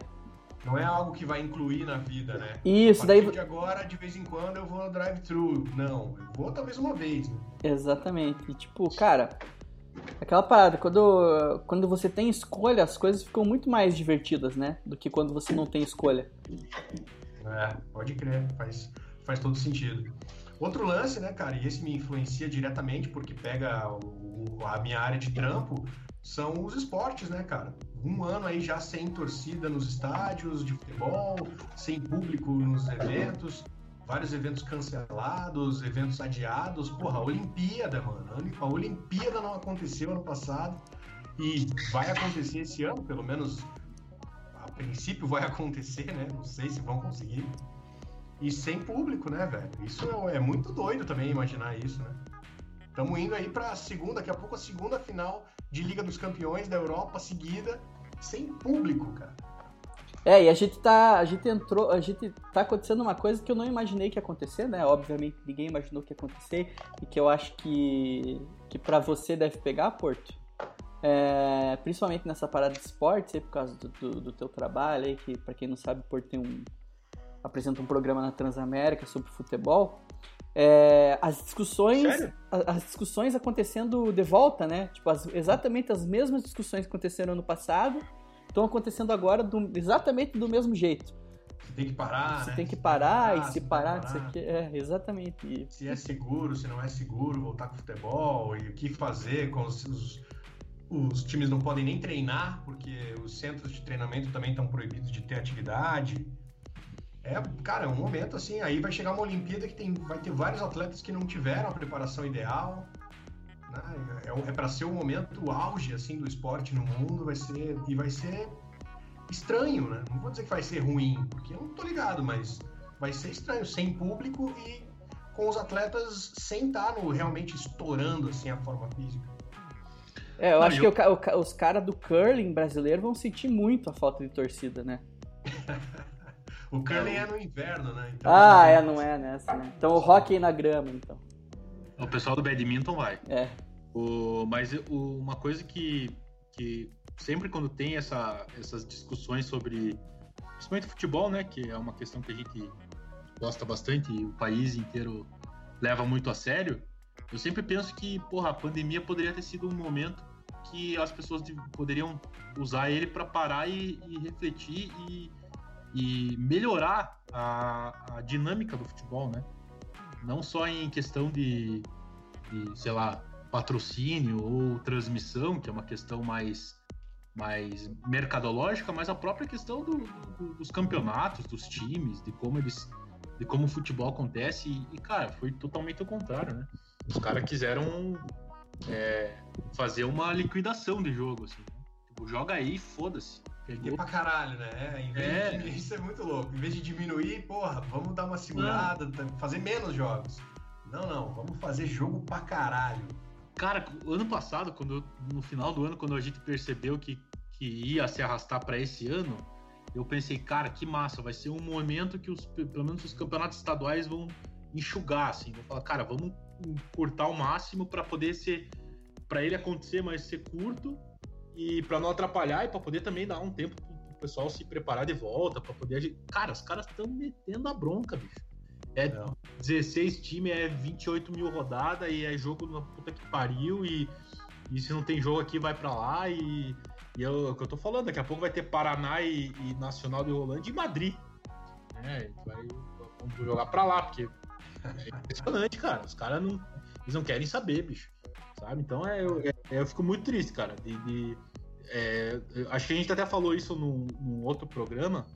Não é algo que vai incluir na vida, né? Isso, a daí. de agora, de vez em quando, eu vou no drive-thru. Não, eu vou talvez uma vez, né? Exatamente. E, tipo, cara, aquela parada, quando, quando você tem escolha, as coisas ficam muito mais divertidas, né? Do que quando você não tem escolha. É, pode crer, faz, faz todo sentido. Outro lance, né, cara, e esse me influencia diretamente porque pega o- a minha área de trampo, são os esportes, né, cara? Um ano aí já sem torcida nos estádios de futebol, sem público nos eventos, vários eventos cancelados, eventos adiados. Porra, a Olimpíada, mano. A Olimpíada não aconteceu ano passado e vai acontecer esse ano, pelo menos a princípio vai acontecer, né? Não sei se vão conseguir. E sem público, né, velho? Isso é, muito doido também imaginar isso, né? Estamos indo aí pra segunda, daqui a pouco a segunda final de Liga dos Campeões da Europa seguida, sem público, cara. É, e a gente tá. A gente entrou. A gente tá acontecendo uma coisa que eu não imaginei que ia acontecer, né? Obviamente ninguém imaginou que ia acontecer. E que eu acho que. que pra você deve pegar, Porto. É, principalmente nessa parada de esportes, por causa do, do, do teu trabalho aí, que pra quem não sabe, Porto tem um. apresenta um programa na Transamérica sobre futebol. É, as discussões. Sério? a- As discussões acontecendo de volta, né? Tipo, as- exatamente as mesmas discussões que aconteceram ano passado estão acontecendo agora do- exatamente do mesmo jeito. Você tem que parar, você né? tem que parar e você se parar disso aqui. É, exatamente. Se é seguro, se não é seguro, voltar com o futebol e o que fazer com os, os, os times não podem nem treinar, porque os centros de treinamento também estão proibidos de ter atividade. É, cara, é um momento assim, aí vai chegar uma Olimpíada que tem, vai ter vários atletas que não tiveram a preparação ideal. Né? É, é para ser o momento o auge assim do esporte no mundo, vai ser e vai ser estranho, né? Não vou dizer que vai ser ruim, porque eu não tô ligado, mas vai ser estranho sem público e com os atletas sem estar no, realmente estourando assim a forma física. É, eu Não, acho e que eu- o o os caras do curling brasileiro vão sentir muito a falta de torcida, né? O curling é no inverno, né? Então, Ah, é, não é nessa, né? Então o hockey na grama, então. O pessoal do badminton vai. É. O, mas o- uma coisa que, que sempre quando tem essa, essas discussões sobre, principalmente futebol, né, que é uma questão que a gente gosta bastante e o país inteiro leva muito a sério, eu sempre penso que, porra, a pandemia poderia ter sido um momento que as pessoas de- poderiam usar ele para parar e, e refletir e, e melhorar a, a dinâmica do futebol, né? Não só em questão de, de, sei lá, patrocínio ou transmissão, que é uma questão mais, mais mercadológica, mas a própria questão do- do- dos campeonatos, dos times, de como eles, de como o futebol acontece e, e, cara, foi totalmente o contrário, né? Os caras quiseram é, fazer uma liquidação de jogo, assim. né? Tipo, joga aí, foda-se. Perder pra caralho, né? É, É. De, isso é muito louco. Em vez de diminuir, porra, vamos dar uma segurada, fazer menos jogos. Não, não, vamos fazer jogo pra caralho. Cara, ano passado, quando no final do ano, quando a gente percebeu que, que ia se arrastar pra esse ano, eu pensei, cara, que massa, vai ser um momento que os, pelo menos os campeonatos estaduais vão enxugar, assim, vão falar, cara, vamos cortar o máximo pra poder ser, Pra ele acontecer, mas ser curto e pra não atrapalhar e pra poder também dar um tempo pro pessoal se preparar de volta, pra poder, cara, os caras estão metendo a bronca, bicho. É Não. 16 times, é 28 mil rodadas e é jogo na puta que pariu e, e se não tem jogo aqui vai pra lá e, e é o que eu tô falando, daqui a pouco vai ter Paraná e, e Nacional de Rolândia e Madrid. É, vai, vamos jogar pra lá, porque é impressionante, cara. Os caras não, eles não querem saber, bicho. Sabe? Então é, eu, é- eu fico muito triste, cara. De, de- é, acho que a gente até falou isso num, num outro programa,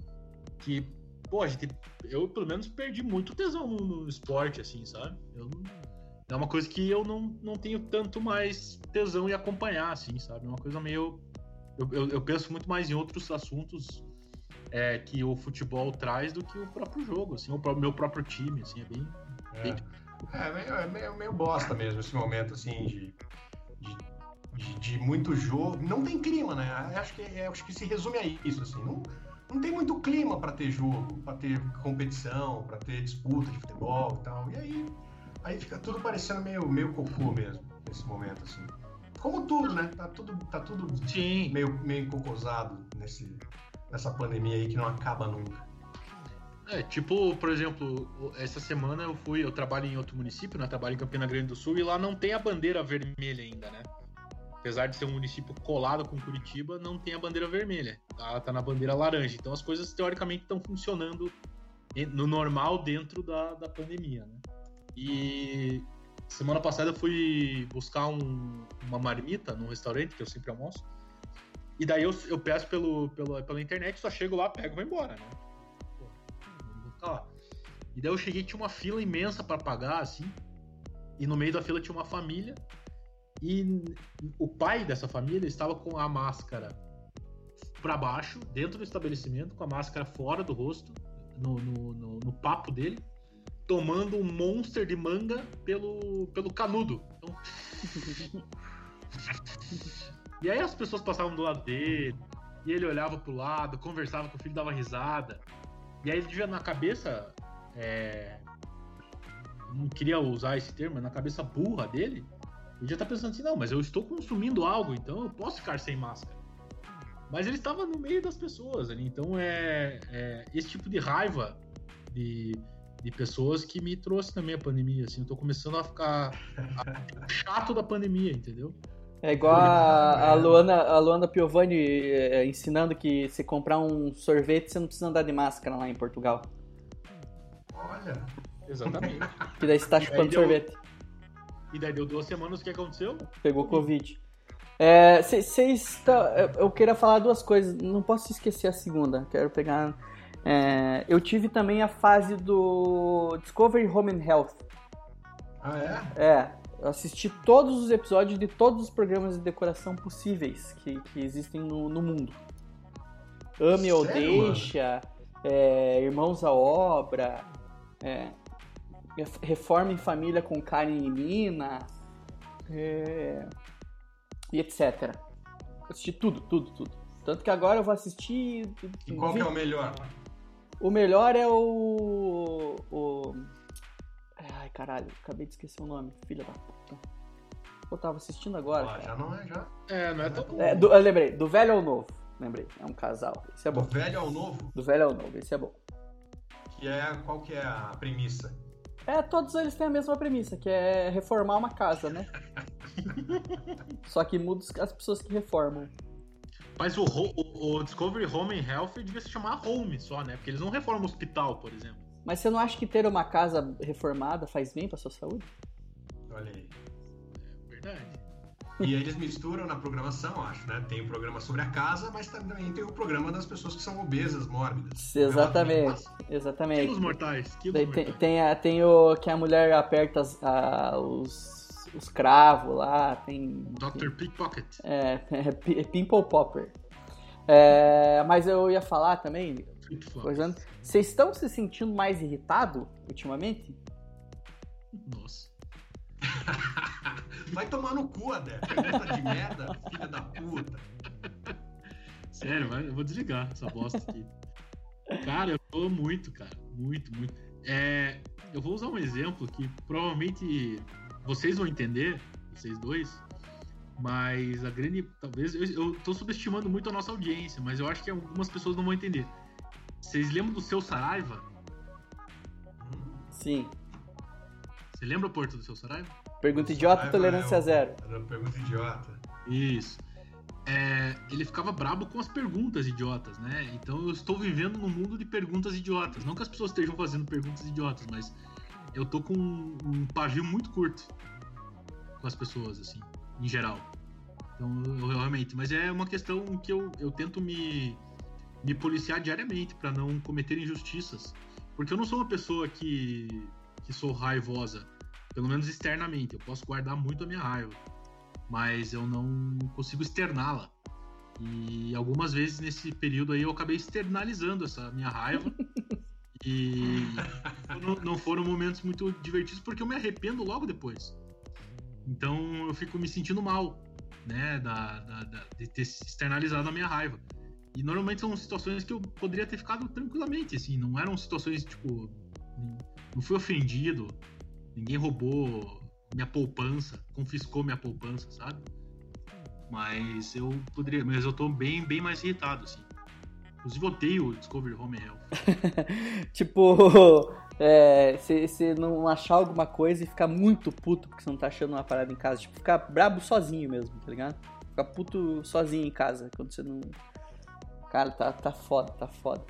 que, pô, a gente, eu pelo menos perdi muito tesão no, no esporte, assim, sabe? Eu não- é uma coisa que eu não, não tenho tanto mais tesão em acompanhar, assim, sabe? É uma coisa meio. Eu, eu, eu penso muito mais em outros assuntos é, que o futebol traz do que o próprio jogo, assim, o meu próprio time, assim, é bem. bem É, meio, é meio, meio bosta mesmo esse momento, assim, de, de, de- de muito jogo. Não tem clima, né? Acho que, é- acho que se resume a isso, assim. Não, não tem muito clima pra ter jogo, pra ter competição, pra ter disputa de futebol e tal. E aí, aí fica tudo parecendo meio, meio cocô mesmo, nesse momento, assim. Como tudo, né? Tá tudo, tá tudo Sim. meio, meio cocosado nesse, nessa pandemia aí que não acaba nunca. É, tipo, por exemplo, essa semana eu fui, eu trabalho em outro município, né? Trabalho em Campina Grande do Sul e lá não tem a bandeira vermelha ainda, né? Apesar de ser um município colado com Curitiba, não tem a bandeira vermelha. Ela tá na bandeira laranja. Então as coisas teoricamente estão funcionando no normal dentro da, da pandemia, né? E semana passada eu fui buscar um- uma marmita num restaurante que eu sempre almoço. E daí eu, eu peço pelo, pelo, pela internet, só chego lá, pego e vou embora, né? Pô, lá. E daí eu cheguei, tinha uma fila imensa pra pagar, assim. E no meio da fila tinha uma família. E o pai dessa família estava com a máscara pra baixo, dentro do estabelecimento, com a máscara fora do rosto, no, no, no- no papo dele, tomando um monster de manga pelo, pelo canudo. Então... e aí as pessoas passavam do lado dele, e ele olhava pro lado, conversava com o filho, dava risada. E aí ele devia na cabeça. é, Não queria usar esse termo, mas na cabeça burra dele, ele já tá pensando assim, não, mas eu estou consumindo algo, então eu posso ficar sem máscara. Mas ele estava no meio das pessoas ali, então é, é esse tipo de raiva de, de pessoas que me trouxe também a pandemia, assim, eu tô começando a ficar chato da pandemia, entendeu? É igual a, a Luana, a Luana Piovani eh, ensinando que se comprar um sorvete você não precisa andar de máscara lá em Portugal. Olha, Exatamente. Que daí você tá chupando sorvete. E daí deu duas semanas, o que aconteceu? Pegou Covid. É, Vocês. eu queria falar duas coisas. Não posso esquecer a segunda. Quero pegar. é, eu tive também a fase do Discovery Home and Health. ah é? É, eu assisti todos os episódios de todos os programas de decoração possíveis que, que existem no, no mundo. Ame ou Deixa, é, Irmãos à Obra, é, Reforma em Família com Karen e Nina, é, e etc. Eu assisti tudo, tudo, tudo. Tanto que agora eu vou assistir. E qual que é o melhor? O melhor é o. o... Ai, caralho, acabei de esquecer o nome, filha da puta. Eu tava assistindo agora. Ah, já não é, já. É, não é tão É, do- eu lembrei, do velho ao novo. Lembrei, é um casal. Esse é Do bom. velho ao novo, Do velho ao novo, esse é bom. que é qual que é a premissa? É, todos eles têm a mesma premissa, que é reformar uma casa, né? Só que muda as pessoas que reformam. Mas o, o- o Discovery Home and Health devia se chamar Home só, né? Porque eles não reformam hospital, por exemplo. Mas você não acha que ter uma casa reformada faz bem pra sua saúde? Olha aí. É verdade. E aí eles misturam na programação, acho, né? Tem o programa sobre a casa, mas também tem o programa das pessoas que são obesas, mórbidas. Exatamente, Quilos exatamente. mortais. Quilos Daí tem, mortais. tem, a- tem o que a mulher aperta as- a- os, os cravos lá, tem. Dr. Pickpocket. É, é é Pimple Popper. É, mas eu ia falar também, vocês estão se sentindo mais irritado ultimamente? Nossa. Vai tomar no cu, Adé. Pergunta de merda, filha da puta. Sério, vai- eu vou desligar essa bosta aqui. Cara, eu tô muito, cara. Muito, muito. É, eu vou usar um exemplo que provavelmente vocês vão entender, vocês dois, mas a grande. Talvez. Eu, eu tô subestimando muito a nossa audiência, mas eu acho que algumas pessoas não vão entender. Vocês lembram do seu Saraiva? Sim. Você lembra o Porto do seu Saraiva? Pergunta idiota, Saraiva tolerância é o- zero. Era uma pergunta idiota. Isso. É, ele ficava brabo com as perguntas idiotas, né? Então eu estou vivendo num mundo de perguntas idiotas. Não que as pessoas estejam fazendo perguntas idiotas, mas eu tô com um, um pavio muito curto com as pessoas, assim, em geral. Então, eu, eu realmente. Mas é uma questão que eu, eu tento me, me policiar diariamente para não cometer injustiças. Porque eu não sou uma pessoa que, que sou raivosa, pelo menos externamente. Eu posso guardar muito a minha raiva mas eu não consigo externá-la. E algumas vezes nesse período aí eu acabei externalizando essa minha raiva. e não, não foram momentos muito divertidos porque eu me arrependo logo depois. Então eu fico me sentindo mal, né, da, da- da- de ter externalizado a minha raiva. E normalmente são situações que eu poderia ter ficado tranquilamente, assim, não eram situações tipo. Não fui ofendido, ninguém roubou minha poupança, confiscou minha poupança, sabe? Mas eu poderia, mas eu tô bem, bem mais irritado, assim. Inclusive, odeio o Discovery Home Health. tipo, é, você não achar alguma coisa e ficar muito puto porque você não tá achando uma parada em casa. Tipo, ficar brabo sozinho mesmo, tá ligado? Ficar puto sozinho em casa, quando você não. Cara, tá, tá foda, tá foda.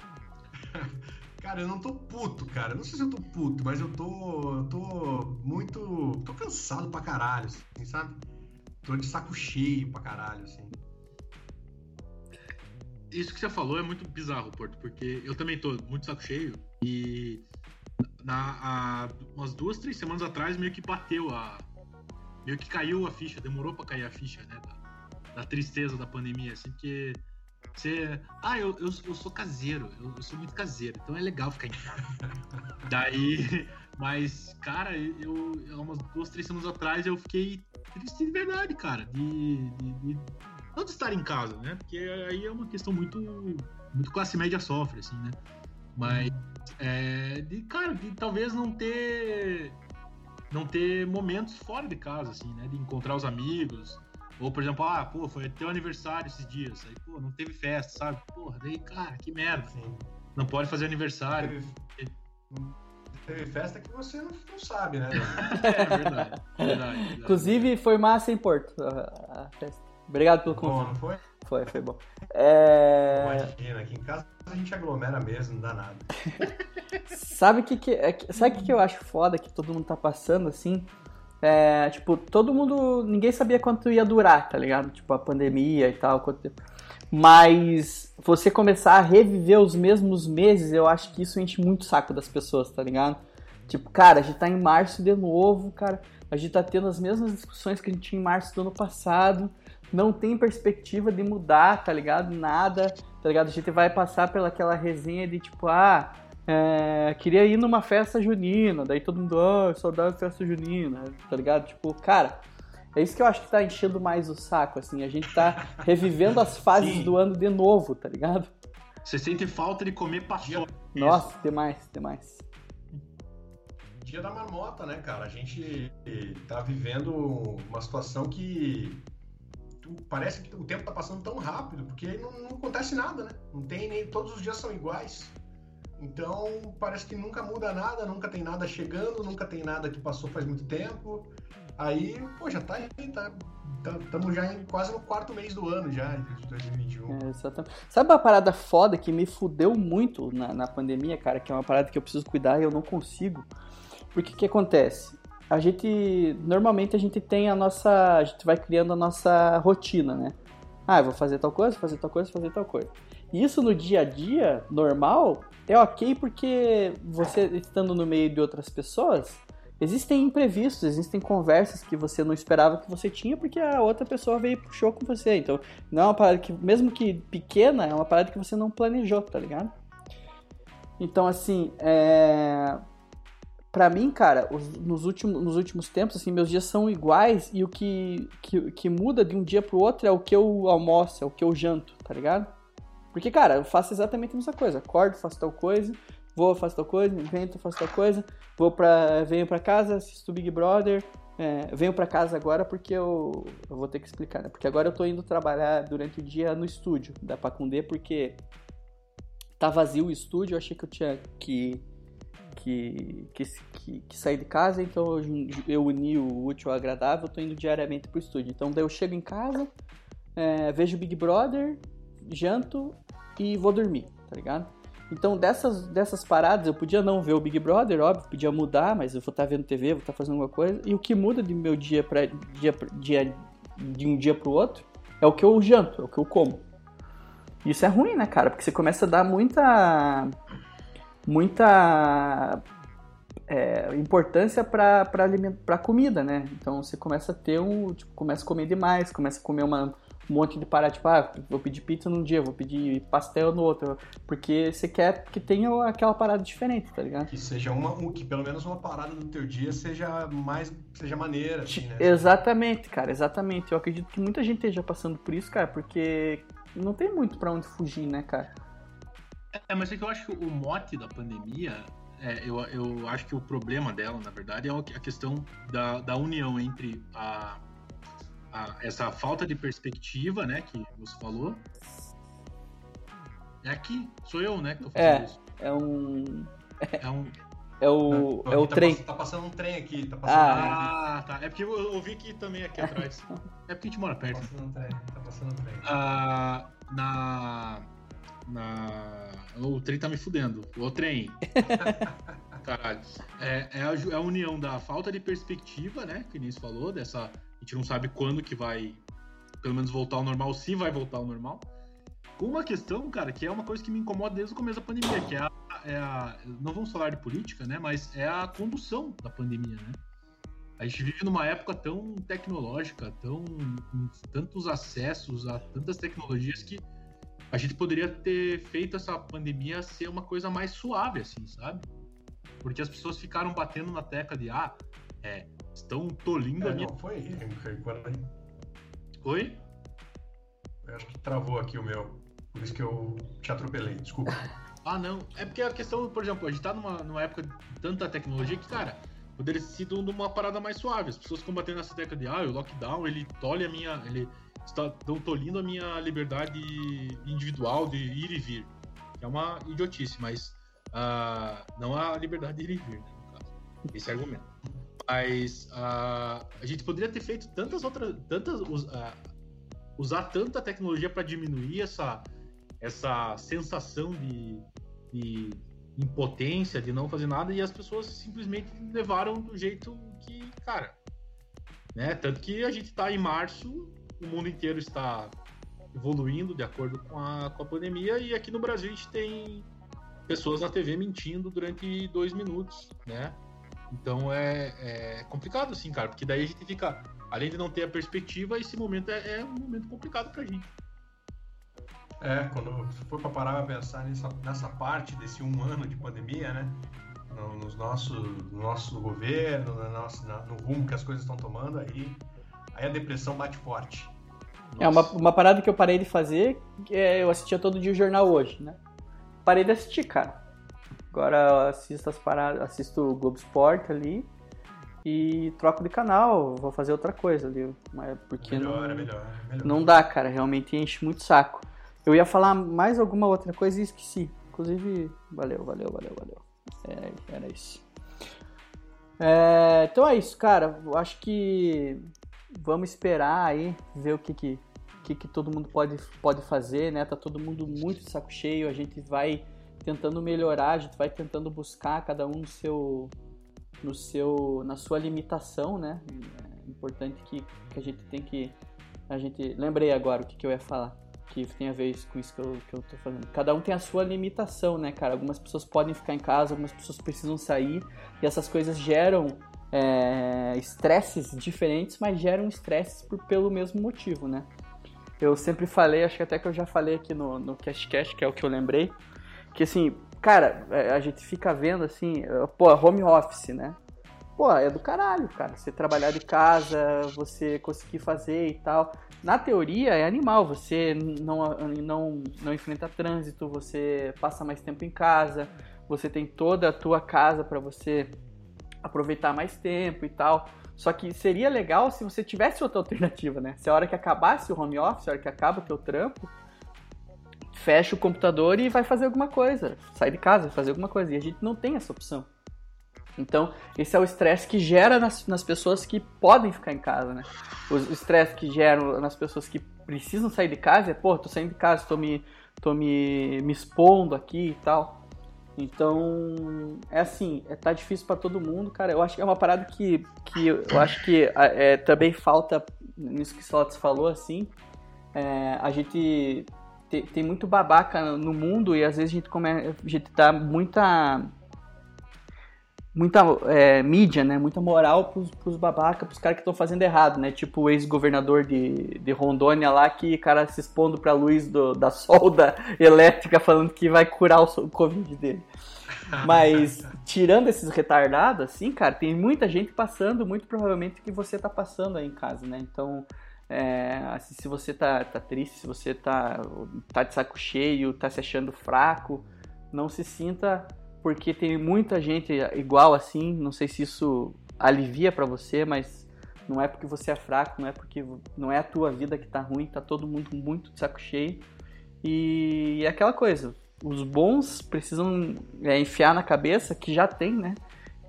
Cara, eu não tô puto, cara. Não sei se eu tô puto, mas eu tô. Eu tô muito. tô cansado pra caralho, assim, sabe? Tô de saco cheio pra caralho, assim. Isso que você falou é muito bizarro, Porto, porque eu também tô muito saco cheio e na, há umas duas, três semanas atrás meio que bateu a. meio que caiu a ficha, demorou pra cair a ficha, né? Da, da tristeza da pandemia, assim, porque você. Ah, eu, eu, eu sou caseiro, eu, eu sou muito caseiro, então é legal ficar em casa. Daí. Mas, cara, eu. há umas duas, três semanas atrás eu fiquei triste de verdade, cara. De, de, de- não de estar em casa, né? Porque aí é uma questão muito. Muito classe média sofre, assim, né? Mas. É, de, cara, de talvez não ter. Não ter momentos fora de casa, assim, né? De encontrar os amigos. Ou, por exemplo, ah, pô, foi teu aniversário esses dias. Aí, pô, não teve festa, sabe? Porra, daí, cara, que merda. Assim, Não pode fazer aniversário. teve, teve festa que você não, não sabe, né? É verdade. verdade, verdade. Inclusive, foi massa em Porto a, a festa. Obrigado pelo Bom, convite. não foi? Foi, foi bom. É... Imagina, aqui em casa a gente aglomera mesmo, não dá nada. Sabe o que, que, é que- sabe que, que eu acho foda que todo mundo tá passando, assim? É, tipo, todo mundo. Ninguém sabia quanto ia durar, tá ligado? Tipo, a pandemia e tal. Quanto. Mas você começar a reviver os mesmos meses, eu acho que isso enche muito o saco das pessoas, tá ligado? Tipo, cara, a gente tá em março de novo, cara. A gente tá tendo as mesmas discussões que a gente tinha em março do ano passado. Não tem perspectiva de mudar, tá ligado? Nada, tá ligado? A gente vai passar pelaquela resenha de tipo, ah, é, queria ir numa festa junina, daí todo mundo, ah, saudade de festa junina, tá ligado? Tipo, cara, é isso que eu acho que tá enchendo mais o saco, assim, a gente tá revivendo as fases do ano de novo, tá ligado? Você sente falta de comer paçoca. Nossa, demais, demais. Dia da marmota, né, cara? A gente tá vivendo uma situação que parece que o tempo tá passando tão rápido, porque não, não acontece nada, né? Não tem nem todos os dias são iguais. Então, parece que nunca muda nada, nunca tem nada chegando, nunca tem nada que passou faz muito tempo. Aí, pô, já tá aí, tá estamos já em, quase no quarto mês do ano já, de 2021. É, exatamente. Sabe uma parada foda que me fudeu muito na, na pandemia, cara? Que é uma parada que eu preciso cuidar e eu não consigo. Porque o que acontece? A gente. Normalmente a gente tem a nossa. A gente vai criando a nossa rotina, né? Ah, eu vou fazer tal coisa, fazer tal coisa, fazer tal coisa. Isso no dia a dia, normal, é ok porque você estando no meio de outras pessoas, existem imprevistos, existem conversas que você não esperava que você tinha porque a outra pessoa veio e puxou com você. Então, não é uma parada que, mesmo que pequena, é uma parada que você não planejou, tá ligado? Então, assim, é... Pra mim, cara, os, nos, últimos, nos últimos tempos, assim, meus dias são iguais e o que, que, que muda de um dia pro outro é o que eu almoço, é o que eu janto, tá ligado? Porque, cara, eu faço exatamente a mesma coisa. Acordo, faço tal coisa, vou, faço tal coisa, invento, faço tal coisa, vou pra, venho pra casa, assisto Big Brother, é, venho pra casa agora porque eu, eu vou ter que explicar, né? Porque agora eu tô indo trabalhar durante o dia no estúdio da Pacundê, porque tá vazio o estúdio, eu achei que eu tinha que que, que, que, que sair de casa, então eu, eu uni o útil ao agradável, tô indo diariamente pro estúdio. Então daí eu chego em casa, é, vejo Big Brother, janto e vou dormir, tá ligado? Então dessas, dessas paradas eu podia não ver o Big Brother, óbvio, podia mudar, mas eu vou estar tá vendo TV, vou estar tá fazendo alguma coisa. E o que muda de meu dia para dia, dia de um dia pro outro é o que eu janto, é o que eu como. Isso é ruim, né, cara? Porque você começa a dar muita muita é, importância para para comida, né? Então você começa a ter um, tipo, começa a comer demais, começa a comer uma, um monte de parada, tipo, ah, vou pedir pizza num dia, vou pedir pastel no outro, porque você quer que tenha aquela parada diferente, tá ligado? Que seja uma, que pelo menos uma parada do teu dia seja mais, seja maneira, assim, né? Exatamente, cara, exatamente. Eu acredito que muita gente esteja passando por isso, cara, porque não tem muito para onde fugir, né, cara? É, mas é que eu acho que o mote da pandemia, é, eu, eu acho que o problema dela, na verdade, é a questão da, da união entre a, a, essa falta de perspectiva, né, que você falou. É aqui, sou eu, né, que tô fazendo é, isso. É um. É um. É o, Não, é o tá trem. Pass, tá passando um trem aqui, tá passando um trem aqui. Ah, tá. É porque eu ouvi aqui também, aqui atrás. É porque a gente mora Tá perto. passando um trem, tá passando um trem. Ah, na. Na. O trem tá me fudendo. O trem. Caralho. É, é, a, é a união da falta de perspectiva, né? Que o Inês falou, dessa. A gente não sabe quando que vai, pelo menos, voltar ao normal, se vai voltar ao normal. Com uma questão, cara, que é uma coisa que me incomoda desde o começo da pandemia, que é a. é a- não vamos falar de política, né? Mas é a condução da pandemia, né? A gente vive numa época tão tecnológica, tão com tantos acessos a tantas tecnologias que a gente poderia ter feito essa pandemia ser uma coisa mais suave, assim, sabe? Porque as pessoas ficaram batendo na tecla de ah, é, estão tolindo a É, minha. não, foi aí, Oi? eu acho que travou aqui o meu. Por isso que eu te atropelei, desculpa. Ah, não. É porque a questão, por exemplo, a gente tá numa, numa época de tanta tecnologia que, cara, poderia ter sido uma parada mais suave. As pessoas ficam batendo nessa tecla de ah, o lockdown, ele tolhe a minha. Ele estão tolindo a minha liberdade individual de ir e vir. É uma idiotice, mas ah, não a liberdade de ir e vir, né, no caso. Esse é argumento. Mas ah, a gente poderia ter feito tantas outras. tantas ah, usar tanta tecnologia para diminuir essa, essa sensação de, de impotência, de não fazer nada, e as pessoas simplesmente levaram do jeito que, cara. Né? Tanto que a gente está em março, o mundo inteiro está evoluindo de acordo com a, com a pandemia, e aqui no Brasil a gente tem pessoas na TV mentindo durante dois minutos, né? Então é, é complicado, assim, cara, porque daí a gente fica, além de não ter a perspectiva, esse momento é, é um momento complicado pra gente. É, quando for pra parar pra pensar nessa, nessa parte desse um ano de pandemia, né? No, nos nosso, no nosso governo, na nossa, na- no rumo que as coisas estão tomando, aí, aí a depressão bate forte. É uma, Nossa. uma parada que eu parei de fazer, que é, eu assistia todo dia o jornal hoje, né? Parei de assistir, cara. Agora eu assisto as paradas, assisto o Globo Esporte ali e troco de canal, vou fazer outra coisa ali. Mas porque melhor, não, é melhor, é melhor. não dá, cara, realmente enche muito saco. Eu ia falar mais alguma outra coisa e esqueci. Inclusive, valeu, valeu, valeu, valeu. É, era isso. É, então é isso, cara. Eu acho que vamos esperar aí, ver o que que, que, que todo mundo pode, pode fazer, né? Tá todo mundo muito de saco cheio, a gente vai tentando melhorar, a gente vai tentando buscar cada um no seu, no seu, na sua limitação, né? É importante que, que a gente tem que, a gente, lembrei agora o que, que eu ia falar, que tem a ver com isso que eu, que eu tô falando. Cada um tem a sua limitação, né, cara? Algumas pessoas podem ficar em casa, algumas pessoas precisam sair, e essas coisas geram é, estresses diferentes, mas geram estresses pelo mesmo motivo, né? Eu sempre falei, acho que até que eu já falei aqui no, no CastCast, que é o que eu lembrei, que assim, cara, é, a gente fica vendo assim, pô, home office, né? Pô, é do caralho, cara. Você trabalhar de casa, você conseguir fazer e tal. Na teoria é animal, você não, não, não enfrenta trânsito, você passa mais tempo em casa, você tem toda a tua casa para você aproveitar mais tempo e tal. Só que seria legal se você tivesse outra alternativa, né? Se a hora que acabasse o home office, a hora que acaba o teu trampo, fecha o computador e vai fazer alguma coisa. Sai de casa, fazer alguma coisa. E a gente não tem essa opção. Então, esse é o estresse que gera nas, nas pessoas que podem ficar em casa, né? O estresse que gera nas pessoas que precisam sair de casa é, pô, tô saindo de casa, tô me, tô me, me expondo aqui e tal. Então, é assim, é, tá difícil para todo mundo, cara. Eu acho que é uma parada que, que eu acho que é, também falta nisso que o Slots falou, assim. É, a gente tem, tem, muito babaca no mundo e às vezes a gente, come, a gente dá muita muita é, mídia, né? Muita moral pros, pros babacas, pros caras que estão fazendo errado, né? Tipo o ex-governador de, de Rondônia lá, que cara se expondo pra luz do, da solda elétrica falando que vai curar o, o Covid dele. Mas, tirando esses retardados, assim, cara, tem muita gente passando, muito provavelmente, que você tá passando aí em casa, né? Então, é, assim, se você tá, tá triste, se você tá, tá de saco cheio, tá se achando fraco, não se sinta porque tem muita gente igual assim. Não sei se isso alivia para você, mas não é porque você é fraco, não é porque não é a tua vida que tá ruim, tá todo mundo muito de saco cheio. E é aquela coisa, os bons precisam é, enfiar na cabeça que já tem, né?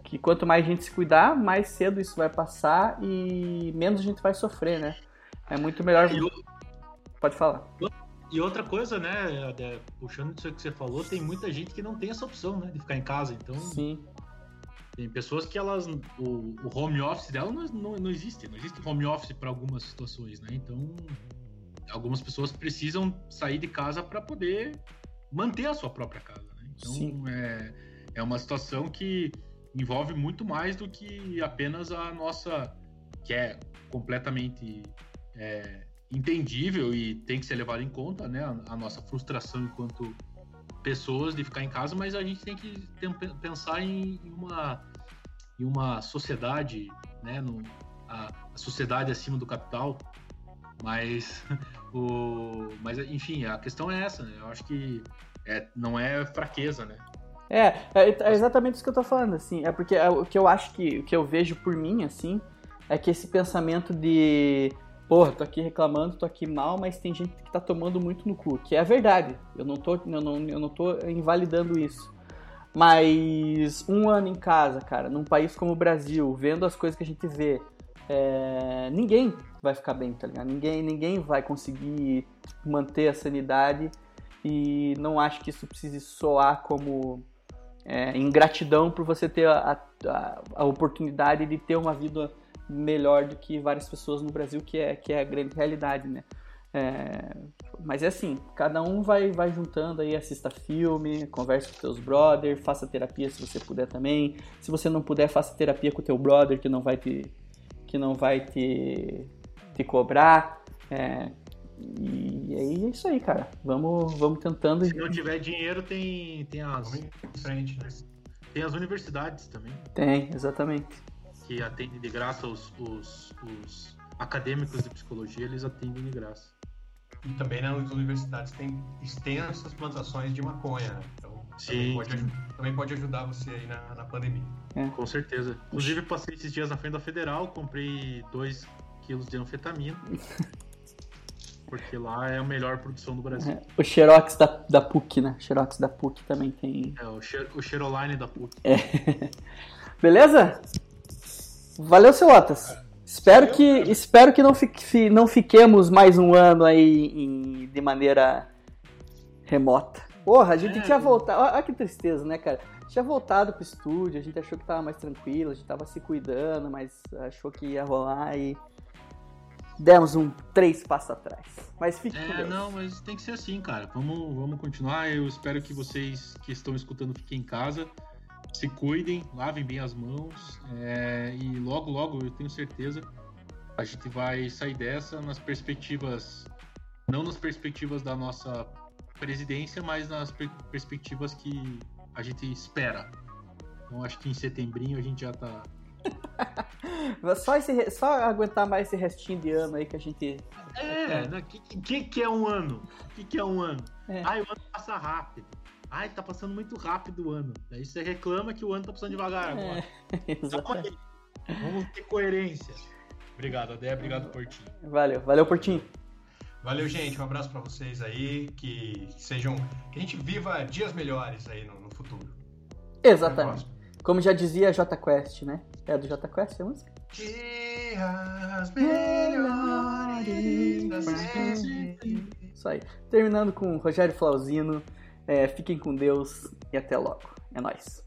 Que quanto mais a gente se cuidar, mais cedo isso vai passar e menos a gente vai sofrer, né? É muito melhor. Pode falar. E outra coisa, né, puxando isso que você falou, tem muita gente que não tem essa opção, né, de ficar em casa. Então, Sim. tem pessoas que elas. O, o home office dela não, não, não, existe. Não existe home office para algumas situações, né? Então, algumas pessoas precisam sair de casa para poder manter a sua própria casa. Né? Então, Sim. é, é uma situação que envolve muito mais do que apenas a nossa. que é completamente. É, entendível e tem que ser levado em conta, né? A, a, nossa frustração enquanto pessoas de ficar em casa, mas a gente tem que pensar em, em, uma em uma sociedade, né? No, a, a, sociedade acima do capital, mas o mas enfim a questão é essa, né? Eu acho que é, não é fraqueza, né? É, é, é, exatamente isso que eu tô falando, assim. É porque é, o que eu acho que o que eu vejo por mim, assim, é que esse pensamento de porra, tô aqui reclamando, tô aqui mal, mas tem gente que tá tomando muito no cu, que é verdade. Eu não tô, eu não, eu não tô invalidando isso. Mas um ano em casa, cara, num país como o Brasil, vendo as coisas que a gente vê, é, ninguém vai ficar bem, tá ligado? Ninguém, ninguém vai conseguir manter a sanidade e não acho que isso precise soar como é, ingratidão por você ter a, a, a oportunidade de ter uma vida melhor do que várias pessoas no Brasil, que é, que é a grande realidade, né? É, mas é assim, cada um vai, vai juntando aí, assista filme, converse com teus brother, faça terapia se você puder também. Se você não puder, faça terapia com teu brother que não vai te, que não vai te, te cobrar. É, e aí é isso aí, cara. Vamos, vamos tentando. Se não tiver dinheiro, tem, tem as. Frente, né? Tem as universidades também. Tem, exatamente que atende de graça os, os, os acadêmicos de psicologia, eles atendem de graça. E também nas universidades tem extensas plantações de maconha, né? Então Sim. Também, pode, também pode ajudar você aí na, na pandemia. É. Com certeza. Inclusive, passei esses dias na frente da Federal, comprei 2 quilos de anfetamina. porque lá é a melhor produção do Brasil. É, o Xerox da, da PUC, né? O Xerox da PUC também tem. É, o, Xer, o Xeroline da PUC. É. Beleza? Valeu, seu Otas. Espero que, espero que não, fique, não fiquemos mais um ano aí em, de maneira remota. Porra, a gente é, tinha voltado. Olha que tristeza, né, cara? Tinha voltado pro estúdio, a gente achou que tava mais tranquilo, a gente tava se cuidando, mas achou que ia rolar e demos um três passos atrás. Mas fique é, não, mas tem que ser assim, cara. Vamos, vamos continuar. Eu espero que vocês que estão escutando fiquem em casa se cuidem, lavem bem as mãos é, e logo, logo, eu tenho certeza, a gente vai sair dessa nas perspectivas, não nas perspectivas da nossa presidência, mas nas per perspectivas que a gente espera. Então acho que em setembrinho a gente já tá. só, esse, só aguentar mais esse restinho de ano aí que a gente. É, né? que, que, que é um ano? O que, que é um ano? É. Ai, o ano passa rápido. Ai, tá passando muito rápido o ano. Daí você reclama que o ano tá passando devagar agora. É, Vamos ter coerência. Obrigado, Adé. Obrigado, Portinho. Valeu, valeu, Portinho. Valeu, gente. Um abraço para vocês aí. Que sejam. Que a gente viva dias melhores aí no, no futuro. Exatamente. Como já dizia J Quest, né? É do J Quest a música? Dias melhores. Isso aí. Terminando com Rogério Flauzino. É, fiquem com Deus e até logo. É nóis.